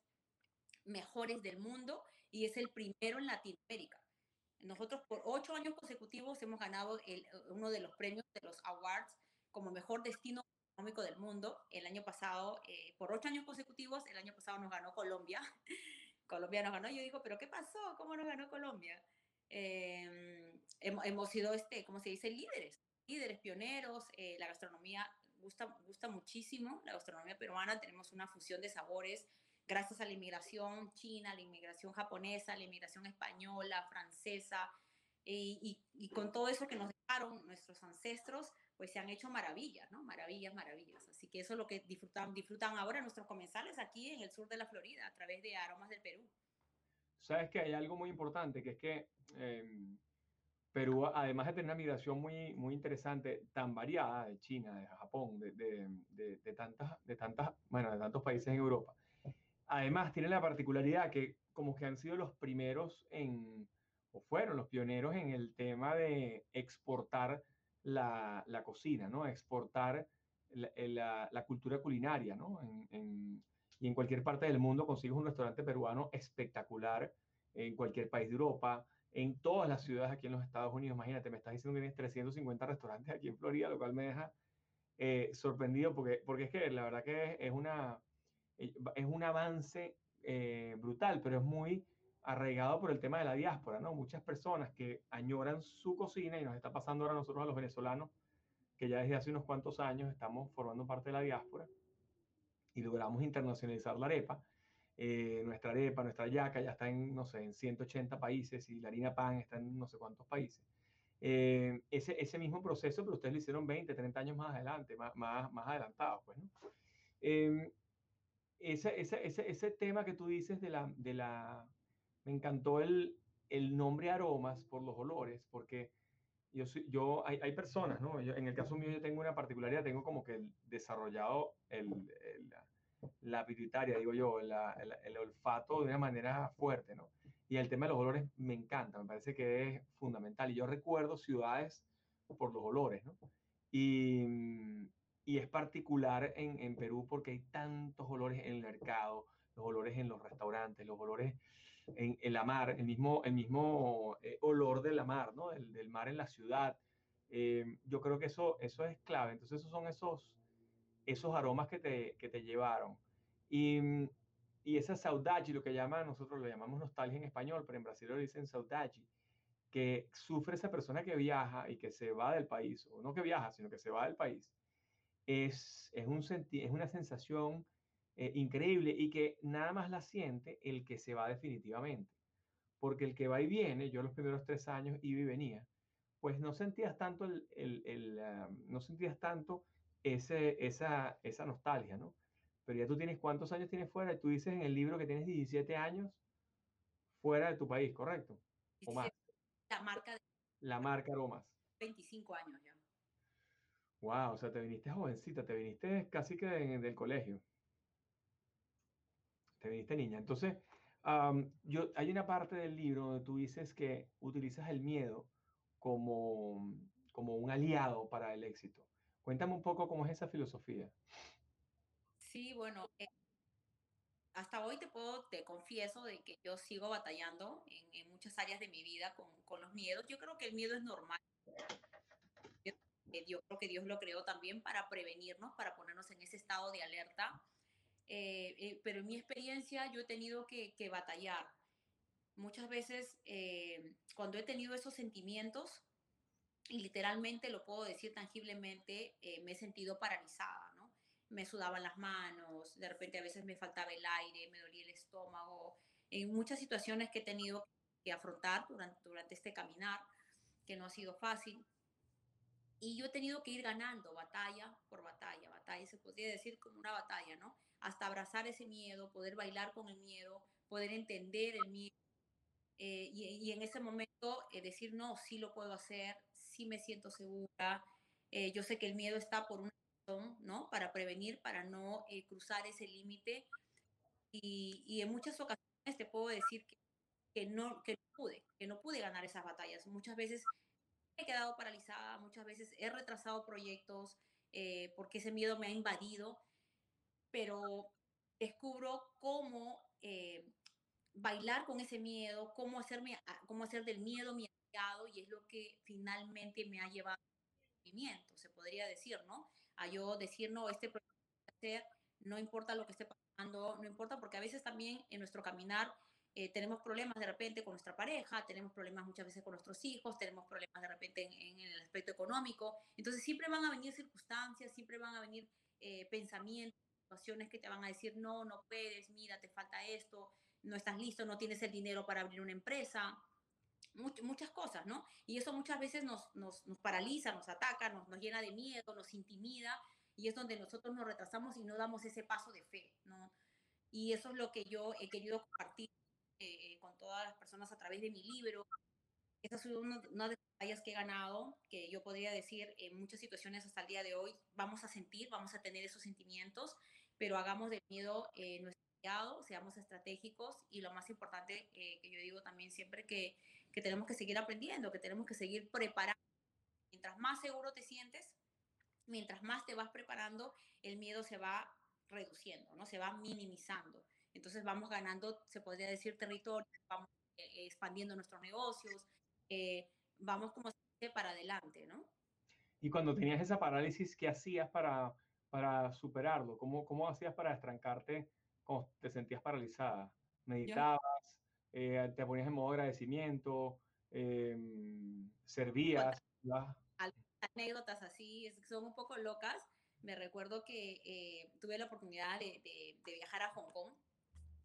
mejores del mundo y es el primero en Latinoamérica. Nosotros por ocho años consecutivos hemos ganado uno de los premios de los awards como mejor destino económico del mundo. El año pasado, eh, por ocho años consecutivos, el año pasado nos ganó Colombia. Colombia nos ganó. Yo digo, ¿pero qué pasó? ¿Cómo nos ganó Colombia? Eh, hemos, sido, este, ¿cómo se dice? Líderes, líderes, pioneros. Eh, la gastronomía gusta, gusta muchísimo, la gastronomía peruana. Tenemos una fusión de sabores gracias a la inmigración china, la inmigración japonesa, la inmigración española, francesa. Y, y, y con todo eso que nos dejaron nuestros ancestros, pues se han hecho maravillas, ¿no? Maravillas, maravillas. Así que eso es lo que disfrutan, disfrutan ahora nuestros comensales aquí en el sur de la Florida, a través de Aromas del Perú. Sabes que hay algo muy importante, que es que eh, Perú, además de tener una migración muy, muy interesante, tan variada de China, de Japón, de, de, de, tantas, de tantas, bueno, de tantos países en Europa, además tiene la particularidad que como que han sido los primeros en, o fueron los pioneros en el tema de exportar la, la cocina, ¿no? Exportar la, la, la cultura culinaria, ¿no? Y en cualquier parte del mundo consigues un restaurante peruano espectacular, en cualquier país de Europa, en todas las ciudades aquí en los Estados Unidos. Imagínate, me estás diciendo que tienes 350 restaurantes aquí en Florida, lo cual me deja eh, sorprendido porque, porque es que la verdad que es, una, es un avance eh, brutal, pero es muy arraigado por el tema de la diáspora, ¿no? Muchas personas que añoran su cocina y nos está pasando ahora nosotros a los venezolanos, que ya desde hace unos cuantos años estamos formando parte de la diáspora y logramos internacionalizar la arepa. Eh, nuestra arepa, nuestra yaca ya está en, no sé, en 180 países y la harina pan está en no sé cuántos países. Eh, ese, ese mismo proceso, pero ustedes lo hicieron 20, 30 años más adelante, más, más, más adelantado, pues, ¿no? Eh, ese, ese, ese, ese tema que tú dices de la, de la me encantó el, el nombre aromas por los olores, porque yo, yo hay, hay personas, ¿no? Yo, en el caso mío yo tengo una particularidad, tengo como que desarrollado el, el, la pituitaria, digo yo, la, el, el, olfato de una manera fuerte, ¿no? Y el tema de los olores me encanta, me parece que es fundamental. Y yo recuerdo ciudades por los olores, ¿no? Y, y es particular en, en Perú porque hay tantos olores en el mercado, los olores en los restaurantes, los olores en, en la mar, el mismo, el mismo eh, olor de la mar, ¿no? Del, del mar en la ciudad. Eh, yo creo que eso, eso es clave. Entonces, esos son esos, esos aromas que te, que te llevaron. Y, y esa saudade, lo que llama, nosotros lo llamamos nostalgia en español, pero en Brasil lo dicen saudade, que sufre esa persona que viaja y que se va del país, o no que viaja, sino que se va del país, es, es, un senti es una sensación eh, increíble y que nada más la siente el que se va definitivamente. Porque el que va y viene, yo los primeros tres años iba y venía, pues no sentías tanto, el, el, el uh, no sentías tanto ese, esa, esa nostalgia, ¿no? Pero ya tú tienes cuántos años tienes fuera, y tú dices en el libro que tienes 17 años fuera de tu país, ¿correcto? O más. La marca de... La marca Aromas. 25 años ya. Wow, o sea, te viniste jovencita, te viniste casi que de, del colegio te viniste niña. Entonces, um, yo, hay una parte del libro donde tú dices que utilizas el miedo como, como un aliado para el éxito. Cuéntame un poco cómo es esa filosofía. Sí, bueno, eh, hasta hoy te puedo, te confieso de que yo sigo batallando en, en muchas áreas de mi vida con, con, los miedos. Yo creo que el miedo es normal. Yo, yo creo que Dios lo creó también para prevenirnos, para ponernos en ese estado de alerta eh, eh, pero en mi experiencia yo he tenido que, que batallar. Muchas veces eh, cuando he tenido esos sentimientos, literalmente lo puedo decir tangiblemente, eh, me he sentido paralizada, ¿no? Me sudaban las manos, de repente a veces me faltaba el aire, me dolía el estómago, en muchas situaciones que he tenido que afrontar durante, este caminar, que no ha sido fácil. Y yo he tenido que ir ganando batalla por batalla, batalla, se podría decir como una batalla, ¿no? hasta abrazar ese miedo, poder bailar con el miedo, poder entender el miedo. Eh, y, y, en ese momento eh, decir, no, sí lo puedo hacer, sí me siento segura. Eh, yo sé que el miedo está por una razón, ¿no? Para prevenir, para no eh, cruzar ese límite. Y, y, en muchas ocasiones te puedo decir que, que, no, que no pude, que no pude ganar esas batallas. Muchas veces he quedado paralizada, muchas veces he retrasado proyectos eh, porque ese miedo me ha invadido pero descubro cómo eh, bailar con ese miedo, cómo, hacerme, cómo hacer del miedo mi y es lo que finalmente me ha llevado al movimiento, se podría decir, ¿no? a yo decir, no, este hacer, no importa lo que esté pasando, no importa, porque a veces también en nuestro caminar eh, tenemos problemas de repente con nuestra pareja, tenemos problemas muchas veces con nuestros hijos, tenemos problemas de repente en, el aspecto económico. Entonces siempre van a venir circunstancias, siempre van a venir eh, pensamientos, situaciones que te van a decir, no, no puedes, mira, te falta esto, no estás listo, no tienes el dinero para abrir una empresa, muchas cosas, ¿no? Y eso muchas veces nos, nos, nos paraliza, nos ataca, nos, nos llena de miedo, nos intimida y es donde nosotros nos retrasamos y no damos ese paso de fe, ¿no? Y eso es lo que yo he querido compartir eh, con todas las personas a través de mi libro. Esa es una, una de las batallas que he ganado, que yo podría decir en muchas situaciones hasta el día de hoy, vamos a sentir, vamos a tener esos sentimientos, pero hagamos de miedo eh, nuestro seamos estratégicos y lo más importante eh, que yo digo también siempre que, que tenemos que seguir aprendiendo, que tenemos que seguir preparando. Mientras más seguro te sientes, mientras más te vas preparando, el miedo se va reduciendo, ¿no? Se va minimizando. Entonces vamos ganando, se podría decir, territorio, vamos eh, expandiendo nuestros negocios, eh, vamos como para adelante, ¿no? Y cuando tenías esa parálisis, ¿qué hacías para, para superarlo? ¿Cómo, ¿Cómo hacías para estrancarte cuando te sentías paralizada? ¿Meditabas? Eh, ¿Te ponías en modo agradecimiento? Em, ¿Servías? anécdotas así, son un poco locas. Me recuerdo que eh, tuve la oportunidad de, viajar a Hong Kong,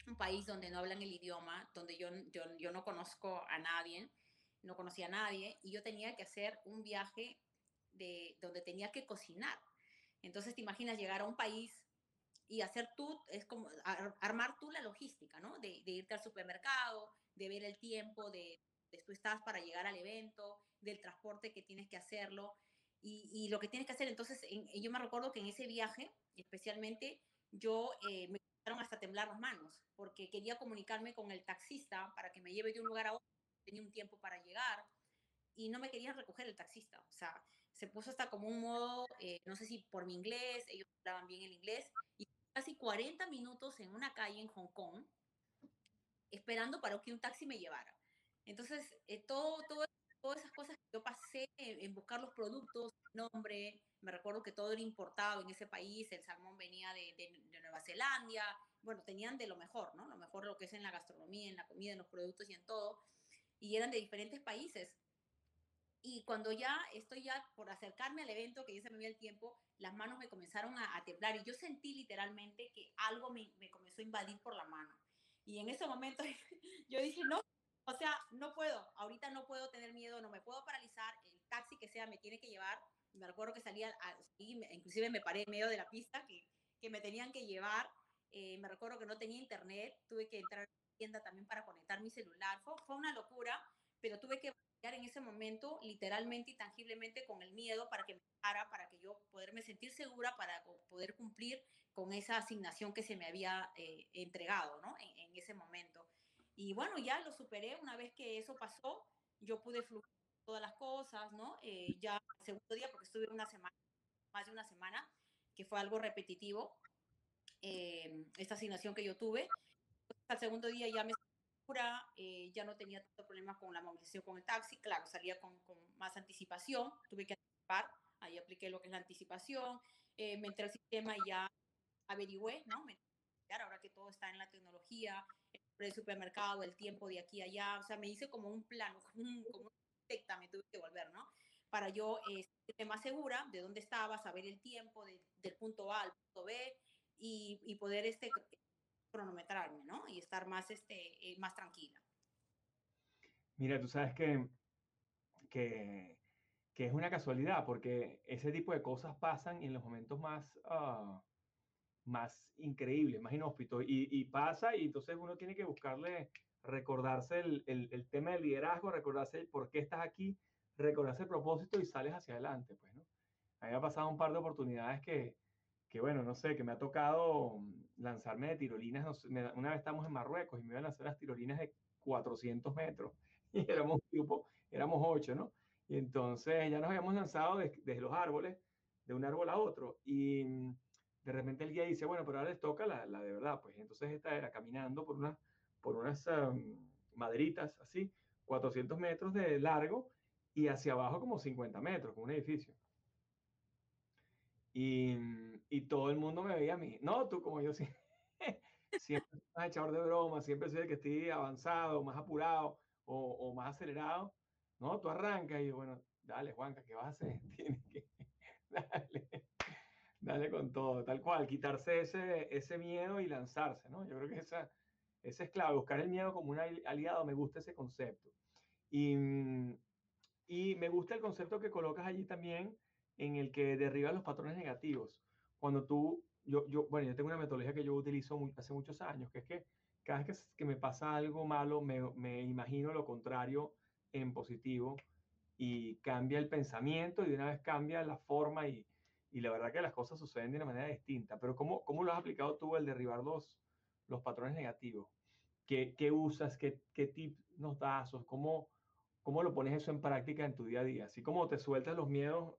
un país donde no hablan el idioma, donde yo, yo, no conozco a nadie, no conocía a nadie, y yo tenía que hacer un viaje de, donde tenía que cocinar. Entonces te imaginas llegar a un país y hacer tú, es como armar tú la logística, ¿no? De, de, irte al supermercado, de ver el tiempo de, de tú estás para llegar al evento, del transporte que tienes que hacerlo y, lo que tienes que hacer. Entonces, yo me recuerdo que en ese viaje, especialmente, yo eh, me empezaron hasta temblar las manos porque quería comunicarme con el taxista para que me lleve de un lugar a otro. Tenía un tiempo para llegar y no me quería recoger el taxista. O sea, se puso hasta como un modo, eh, no sé si por mi inglés, ellos hablaban bien el inglés, y casi 40 minutos en una calle en Hong Kong esperando para que un taxi me llevara. Entonces, eh, todo, todo todas esas cosas que yo pasé en, buscar los productos, nombre, me recuerdo que todo era importado en ese país, el salmón venía de, de, Nueva Zelanda, bueno, tenían de lo mejor, ¿no? Lo mejor lo que es en la gastronomía, en la comida, en los productos y en todo, y eran de diferentes países. Y cuando ya estoy ya por acercarme al evento, que ya se me dio el tiempo, las manos me comenzaron a, a temblar y yo sentí literalmente que algo me, me comenzó a invadir por la mano. Y en ese momento yo dije, no, o sea, no puedo, ahorita no puedo tener miedo, no me puedo paralizar, el taxi que sea me tiene que llevar. Me recuerdo que salía, inclusive me paré en medio de la pista que, que me tenían que llevar. Eh, me recuerdo que no tenía internet, tuve que entrar a la tienda también para conectar mi celular. Fue, fue una locura, pero tuve que en ese momento literalmente y tangiblemente con el miedo para que me para, para que yo poderme sentir segura, para poder cumplir con esa asignación que se me había eh, entregado ¿no? en, en, ese momento. Y bueno, ya lo superé una vez que eso pasó, yo pude fluir todas las cosas, ¿no? Eh, ya el segundo día, porque estuve una semana, más de una semana, que fue algo repetitivo, eh, esta asignación que yo tuve. Al segundo día ya me eh, ya no tenía tanto problema con la movilización con el taxi, claro, salía con, con más anticipación, tuve que anticipar, ahí apliqué lo que es la anticipación, me entré al sistema y ya averigüé, ¿no? Me, ahora que todo está en la tecnología, el supermercado, el tiempo de aquí a allá, o sea, me hice como un plano, como, un, como una secta, me tuve que volver, ¿no? Para yo eh, más segura de dónde estaba, saber el tiempo de, del punto A al punto B y, y, poder este, cronometrarme, ¿no? Y estar más, este, eh, más tranquila. Mira, tú sabes que, que, que, es una casualidad, porque ese tipo de cosas pasan en los momentos más... Uh, más increíble, más inhóspito. Y, y, pasa y entonces uno tiene que buscarle, recordarse el, el, el, tema del liderazgo, recordarse el por qué estás aquí, recordarse el propósito y sales hacia adelante, pues, ¿no? A mí me ha pasado un par de oportunidades que, que bueno, no sé, que me ha tocado lanzarme de tirolinas. una vez estamos en Marruecos y me iban a lanzar las tirolinas de 400 metros y éramos un grupo, éramos ocho, ¿no? Y entonces ya nos habíamos lanzado desde los árboles, de un árbol a otro. Y de repente el guía dice, bueno, pero ahora les toca la, la de verdad, pues entonces esta era caminando por, una, por unas maderitas así, 400 metros de largo y hacia abajo como 50 metros, como un edificio. Y, y todo el mundo me veía a mí. No, tú como yo sí. siempre más echador de broma, siempre soy el que estoy avanzado, más apurado o, o más acelerado. No, tú arrancas y bueno, dale, Juanca, ¿qué vas a hacer? Tienes que, dale, dale con todo, tal cual, quitarse ese, ese miedo y lanzarse, ¿no? Yo creo que esa, ese es clave, buscar el miedo como un aliado, me gusta ese concepto. Y, y me gusta el concepto que colocas allí también en el que derribas los patrones negativos. Cuando tú, yo, yo, bueno, yo tengo una metodología que yo utilizo muy, hace muchos años, que es que cada vez que, que me pasa algo malo, me, me, imagino lo contrario en positivo y cambia el pensamiento y de una vez cambia la forma y, y la verdad que las cosas suceden de una manera distinta. Pero ¿cómo, cómo lo has aplicado tú el derribar los, los patrones negativos? ¿Qué, qué usas? ¿Qué, ¿Qué tip nos das? ¿Cómo, ¿Cómo lo pones eso en práctica en tu día a día? Así como te sueltas los miedos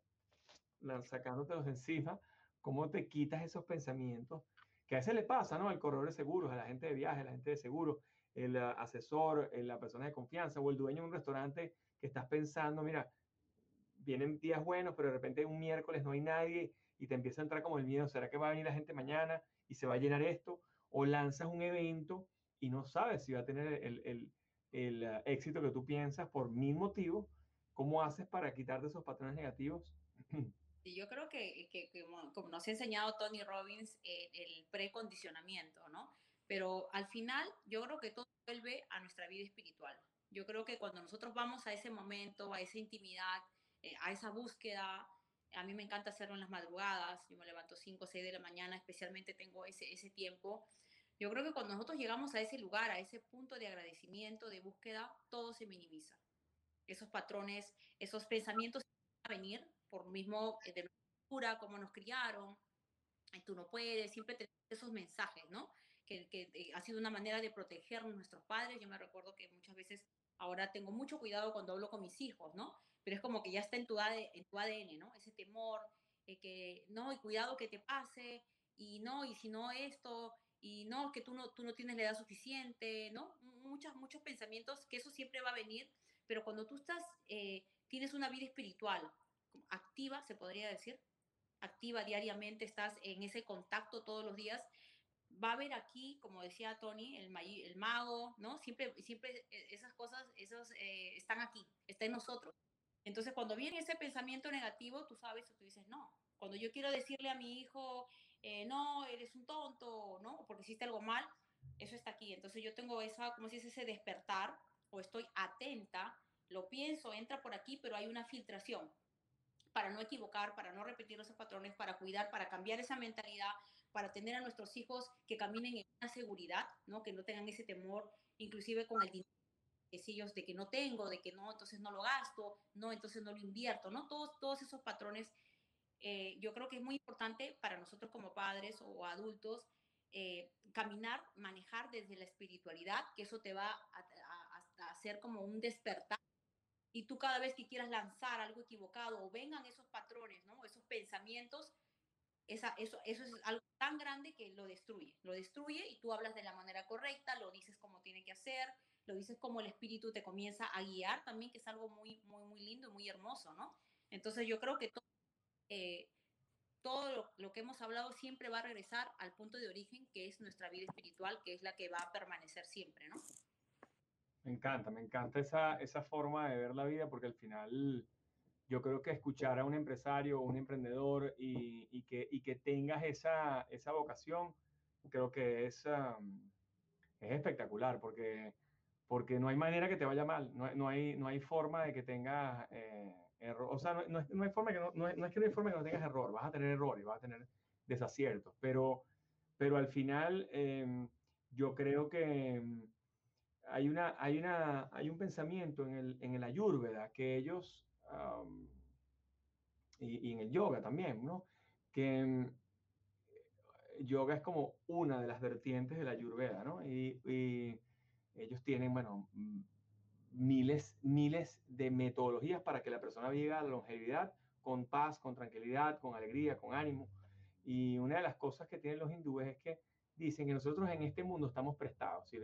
sacándotelos de encima, ¿cómo te quitas esos pensamientos? Que a veces le pasa, ¿no? Al corredor de seguros, a la gente de viaje, a la gente de seguro, el asesor, la persona de confianza o el dueño de un restaurante que estás pensando, mira, vienen días buenos, pero de repente un miércoles no hay nadie y te empieza a entrar como el miedo, ¿será que va a venir la gente mañana y se va a llenar esto? O lanzas un evento y no sabes si va a tener el, el, el uh, éxito que tú piensas por mil motivos. ¿Cómo haces para quitarte esos patrones negativos? Yo creo que, que, que como, nos ha enseñado Tony Robbins, eh, el precondicionamiento, ¿no? Pero al final yo creo que todo vuelve a nuestra vida espiritual. Yo creo que cuando nosotros vamos a ese momento, a esa intimidad, eh, a esa búsqueda, a mí me encanta hacerlo en las madrugadas, yo me levanto 5 o 6 de la mañana, especialmente tengo ese, ese tiempo. Yo creo que cuando nosotros llegamos a ese lugar, a ese punto de agradecimiento, de búsqueda, todo se minimiza. Esos patrones, esos pensamientos van a venir por mismo eh, de la cultura, cómo nos criaron, tú no puedes, siempre tenemos esos mensajes, ¿no? Que, que eh, ha sido una manera de proteger a nuestros padres. Yo me recuerdo que muchas veces ahora tengo mucho cuidado cuando hablo con mis hijos, ¿no? Pero es como que ya está en tu, ADN, en tu ADN ¿no? Ese temor, eh, que no, y cuidado que te pase, y no, y si no esto, y no, que tú no, tú no tienes la edad suficiente, ¿no? Muchos, muchos pensamientos, que eso siempre va a venir, pero cuando tú estás, tienes una vida espiritual, activa, se podría decir, activa diariamente, estás en ese contacto todos los días, va a haber aquí, como decía Tony, el, el mago, ¿no? Siempre, siempre e, esas cosas, esos eh, están aquí, está en nosotros. Entonces, cuando viene ese pensamiento negativo, tú sabes, tú dices, no. Cuando yo quiero decirle a mi hijo, eh, no, eres un tonto, ¿no? Porque hiciste algo mal, eso está aquí. Entonces, yo tengo esa, como si es ese despertar, o estoy atenta, lo pienso, entra por aquí, pero hay una filtración para no equivocar, para no repetir esos patrones, para cuidar, para cambiar esa mentalidad, para tener a nuestros hijos que caminen en una seguridad, ¿no? que no tengan ese temor, inclusive con el dinero ellos de que no tengo, de que no, entonces no lo gasto, no, entonces no lo invierto, ¿no? Todos, todos esos patrones, eh, yo creo que es muy importante para nosotros como padres o adultos eh, caminar, manejar desde la espiritualidad, que eso te va a, a, a hacer como un despertar y tú cada vez que quieras lanzar algo equivocado o vengan esos patrones, ¿no? esos pensamientos, esa, eso, eso es algo tan grande que lo destruye. Lo destruye y tú hablas de la manera correcta, lo dices como tiene que hacer, lo dices como el espíritu te comienza a guiar también, que es algo muy, muy, muy lindo y muy hermoso, ¿no? Entonces yo creo que todo, eh, todo lo, lo, que hemos hablado siempre va a regresar al punto de origen, que es nuestra vida espiritual, que es la que va a permanecer siempre, ¿no? Me encanta, me encanta esa, esa forma de ver la vida porque al final yo creo que escuchar a un empresario o un emprendedor y, y, que, y que tengas esa, esa vocación, creo que es, es espectacular porque, porque no hay manera que te vaya mal, no, no hay, no hay forma de que tengas eh, error, o sea, no, no, no, hay forma que no, no, es, que no hay forma que no tengas error, vas a tener errores, vas a tener desaciertos, pero, pero al final eh, yo creo que hay, una, hay, una, hay un pensamiento en el, en el Ayurveda que ellos, y, en el yoga también, ¿no? Que um, yoga es como una de las vertientes de la Ayurveda, ¿no? Y, ellos tienen, bueno, miles, miles de metodologías para que la persona viva la longevidad con paz, con tranquilidad, con alegría, con ánimo. Y una de las cosas que tienen los hindúes es que dicen que nosotros en este mundo estamos prestados. ¿sí?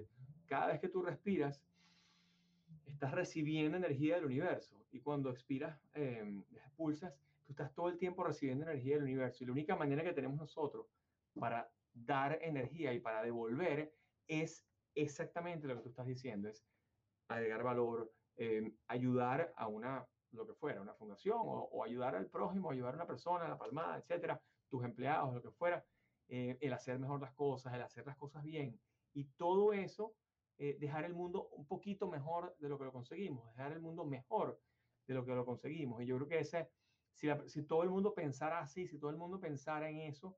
Cada vez que tú respiras, estás recibiendo energía del universo. Y cuando expiras, eh, expulsas, tú estás todo el tiempo recibiendo energía del universo y la única manera que tenemos nosotros para dar energía y para devolver es exactamente lo que tú estás diciendo, es agregar valor, eh, ayudar a una, lo que fuera, una fundación o, ayudar al prójimo, ayudar a una persona, la palmada, etcétera, tus empleados, lo que fuera, eh, el hacer mejor las cosas, el hacer las cosas bien. Y todo eso, eh, dejar el mundo un poquito mejor de lo que lo conseguimos, dejar el mundo mejor de lo que lo conseguimos. Y yo creo que ese, si, si todo el mundo pensara así, si todo el mundo pensara en eso,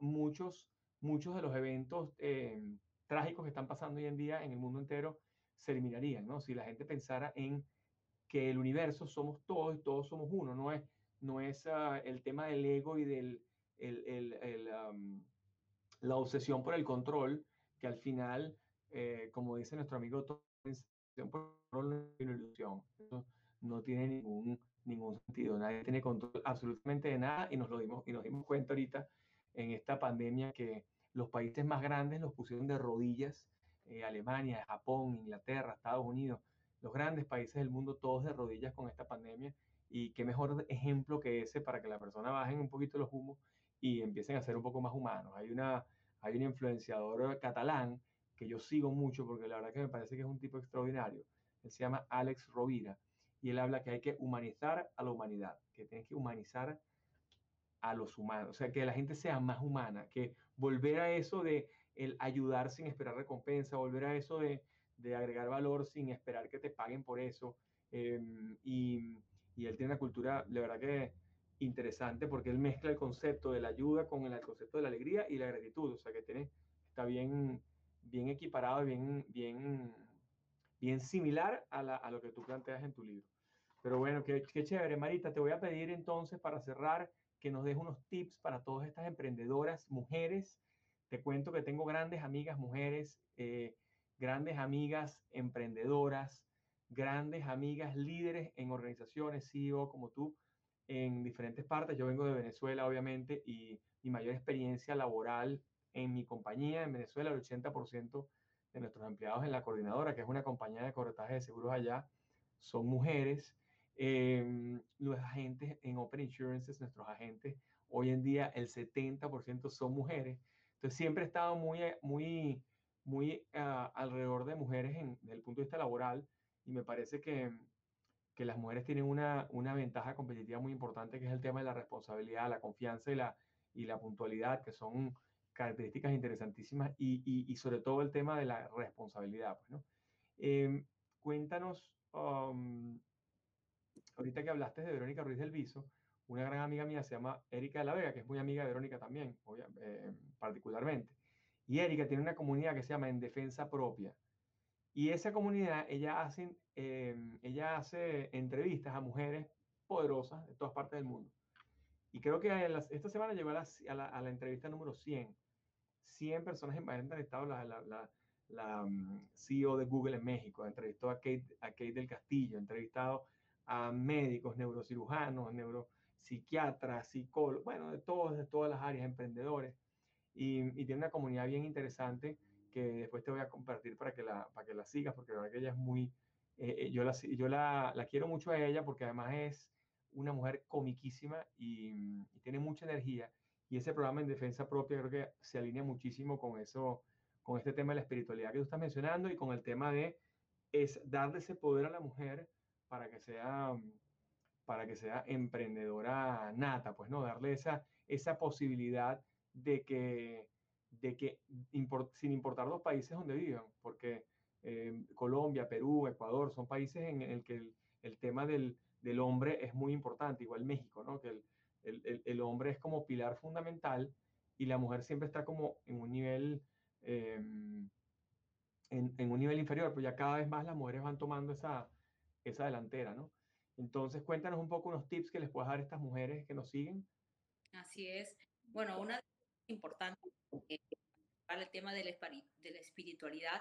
muchos, muchos de los eventos trágicos que están pasando hoy en día en el mundo entero se eliminarían, ¿no? Si la gente pensara en que el universo somos todos y todos somos uno, no es, no es ah, el tema del ego y del el, el, la obsesión por el control, que al final, eh, como dice nuestro amigo, por ilusión. no tiene ningún, ningún sentido. Nadie tiene control absolutamente de nada y nos lo dimos y nos dimos cuenta ahorita en esta pandemia que los países más grandes los pusieron de rodillas, eh, Alemania, Japón, Inglaterra, Estados Unidos, los grandes países del mundo, todos de rodillas con esta pandemia. Y qué mejor ejemplo que ese para que la persona bajen un poquito los humos y empiecen a ser un poco más humanos. Hay, una, hay un influenciador catalán que yo sigo mucho porque la verdad que me parece que es un tipo extraordinario. Él se llama Alex Rovira y él habla que hay que humanizar a la humanidad, que tienes que humanizar a los humanos, o sea, que la gente sea más humana, que volver a eso de el ayudar sin esperar recompensa, volver a eso de, de agregar valor sin esperar que te paguen por eso. Em, y, y, él tiene una cultura, de verdad que interesante, porque él mezcla el concepto de la ayuda con el, concepto de la alegría y la gratitud, o sea, que tiene, está bien, bien equiparado, bien, bien, bien similar a, la, a lo que tú planteas en tu libro. Pero bueno, qué, qué chévere, Marita. Te voy a pedir entonces para cerrar que nos des unos tips para todas estas emprendedoras, mujeres. Te cuento que tengo grandes amigas mujeres, eh, grandes amigas emprendedoras, grandes amigas líderes en organizaciones, CEO como tú, en diferentes partes. Yo vengo de Venezuela, obviamente, y mi mayor experiencia laboral en mi compañía en Venezuela, el 80% de nuestros empleados en la coordinadora, que es una compañía de corretaje de seguros allá, son mujeres. Eh, los agentes en Open Insurances, nuestros agentes, hoy en día el 70% son mujeres. Entonces siempre he estado muy, muy, muy uh, alrededor de mujeres en, desde el punto de vista laboral y me parece que, que las mujeres tienen una, una, ventaja competitiva muy importante que es el tema de la responsabilidad, la confianza y la, y la puntualidad, que son características interesantísimas y, y, y sobre todo el tema de la responsabilidad. Pues, ¿no? eh, cuéntanos um, ahorita que hablaste de Verónica Ruiz del Viso, una gran amiga mía se llama Erika de la Vega, que es muy amiga de Verónica también, eh, particularmente. Y Erika tiene una comunidad que se llama En Defensa Propia. Y esa comunidad, ella hace, em, ella hace entrevistas a mujeres poderosas de todas partes del mundo. Y creo que esta semana llegó a la, a, la, entrevista número 100. 100 personas en entrevistado la, la, la, mm, CEO de Google en México, entrevistó a Kate, a Kate del Castillo, entrevistado a médicos, neurocirujanos, neuropsiquiatras, psicólogos, bueno, de, todos, de todas las áreas, emprendedores. Y, y, tiene una comunidad bien interesante que después te voy a compartir para que la, para que la sigas, porque la verdad que ella es muy, eh, eh, yo, la, yo la, la, quiero mucho a ella porque además es una mujer comiquísima y, y, tiene mucha energía. Y ese programa en defensa propia creo que se alinea muchísimo con eso, con este tema de la espiritualidad que tú estás mencionando y con el tema de es darle ese poder a la mujer para que sea, para que sea emprendedora nata, pues no, darle esa, esa posibilidad de que, de que sin importar los países donde vivan, porque eh, Colombia, Perú, Ecuador son países en el que el, el tema del, del, hombre es muy importante, igual México, ¿no? que el, el, el, hombre es como pilar fundamental y la mujer siempre está como en un nivel... Eh, en, un nivel inferior, pero ya cada vez más las mujeres van tomando esa, esa delantera, ¿no? Entonces, cuéntanos un poco unos tips que les puedas dar a estas mujeres que nos siguen. Así es. Bueno, una importante eh, para el tema de la espiritualidad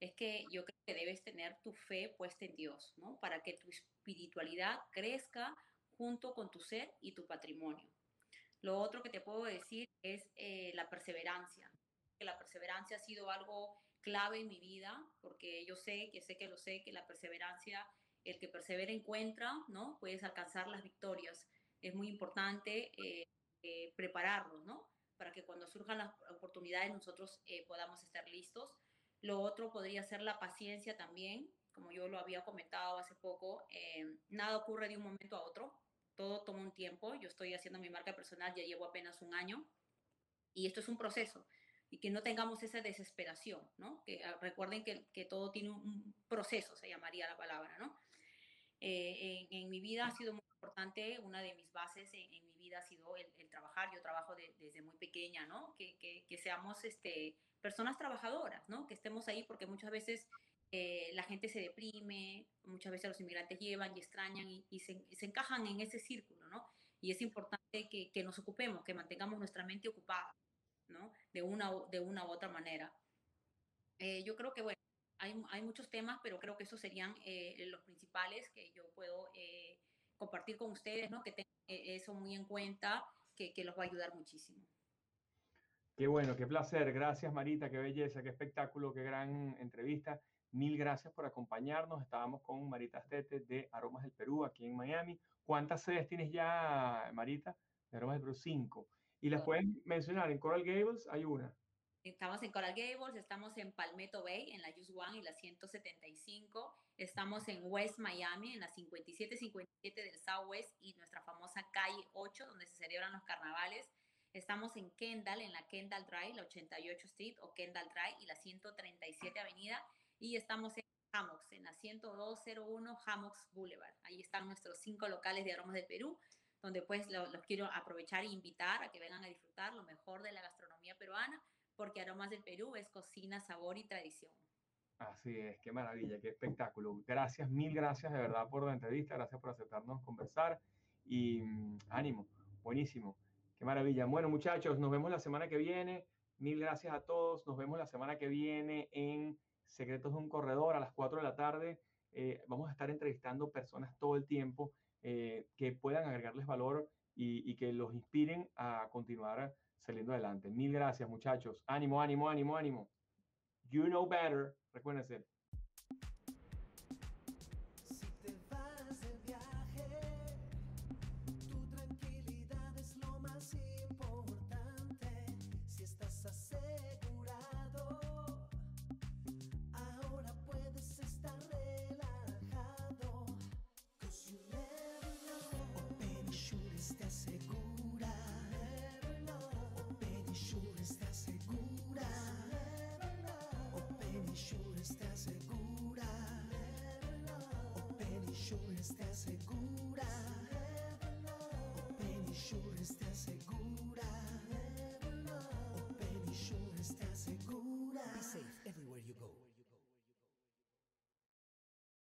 es que yo creo que debes tener tu fe puesta en Dios, ¿no? Para que tu espiritualidad crezca junto con tu ser y tu patrimonio. Lo otro que te puedo decir es eh, la perseverancia. Que la perseverancia ha sido algo clave en mi vida, porque yo sé, que sé que lo sé, que la perseverancia el que persevera encuentra, ¿no? Puedes alcanzar las victorias. es muy importante eh, eh, prepararnos, ¿no? Para que cuando surjan las oportunidades nosotros eh, podamos estar listos. Lo otro podría ser la paciencia también, como yo lo había comentado hace poco, nada ocurre de un momento a otro, todo toma un tiempo. Yo estoy haciendo mi marca personal, ya llevo apenas un año y esto es un proceso y que no tengamos esa desesperación, ¿no? Que ah, recuerden que, que todo tiene un proceso, se llamaría la palabra, ¿no? Eh, en, mi vida ha sido muy importante, una de mis bases en, mi vida ha sido el, trabajar, yo trabajo desde muy pequeña, ¿no? Que, que, seamos este, personas trabajadoras, ¿no? Que estemos ahí porque muchas veces eh, la gente se deprime, muchas veces los inmigrantes llevan y extrañan y, se, se, encajan en ese círculo, ¿no? Y es importante que, nos ocupemos, que mantengamos nuestra mente ocupada, ¿no? De una, de una u otra manera. Eh, yo creo que, bueno, hay, hay, muchos temas, pero creo que esos serían eh, los principales que yo puedo compartir con ustedes, ¿no? Que tengan eso muy en cuenta, que, que los va a ayudar muchísimo. Qué bueno, qué placer. Gracias, Marita. Qué belleza, qué espectáculo, qué gran entrevista. Mil gracias por acompañarnos. Estábamos con Marita Stete de Aromas del Perú, aquí en Miami. ¿Cuántas sedes tienes ya, Marita? De Aromas del Perú, cinco. Y las pueden mencionar, en Coral Gables hay una. Estamos en Coral Gables, estamos en Palmetto Bay, en la Use One y la 175. Estamos en West Miami, en la 5757 del Southwest y nuestra famosa calle 8, donde se celebran los carnavales. Estamos en Kendall, en la Kendall Drive, la 88 Street o Kendall Drive y la 137 Avenida y estamos en Hammocks, en la 10201 Hammocks Boulevard. Ahí están nuestros cinco locales de aromas de Perú, donde pues los, quiero aprovechar e invitar a que vengan a disfrutar lo mejor de la gastronomía peruana, porque Aromas del Perú es cocina, sabor y tradición. Así es, qué maravilla, qué espectáculo. Gracias, mil gracias de verdad por la entrevista, gracias por aceptarnos conversar y mm, ánimo, buenísimo, qué maravilla. Bueno muchachos, nos vemos la semana que viene, mil gracias a todos, nos vemos la semana que viene en Secretos de un Corredor a las 4 de la tarde. Eh, vamos a estar entrevistando personas todo el tiempo eh, que puedan agregarles valor y, y, que los inspiren a continuar saliendo adelante. Mil gracias, muchachos. Ánimo, ánimo, ánimo, ánimo. You know better. Recuérdense, Insure está segura. Oh, Open Insure está segura. Oh, Open Insure está segura. Oh, Open Insure está segura. Be safe everywhere you go.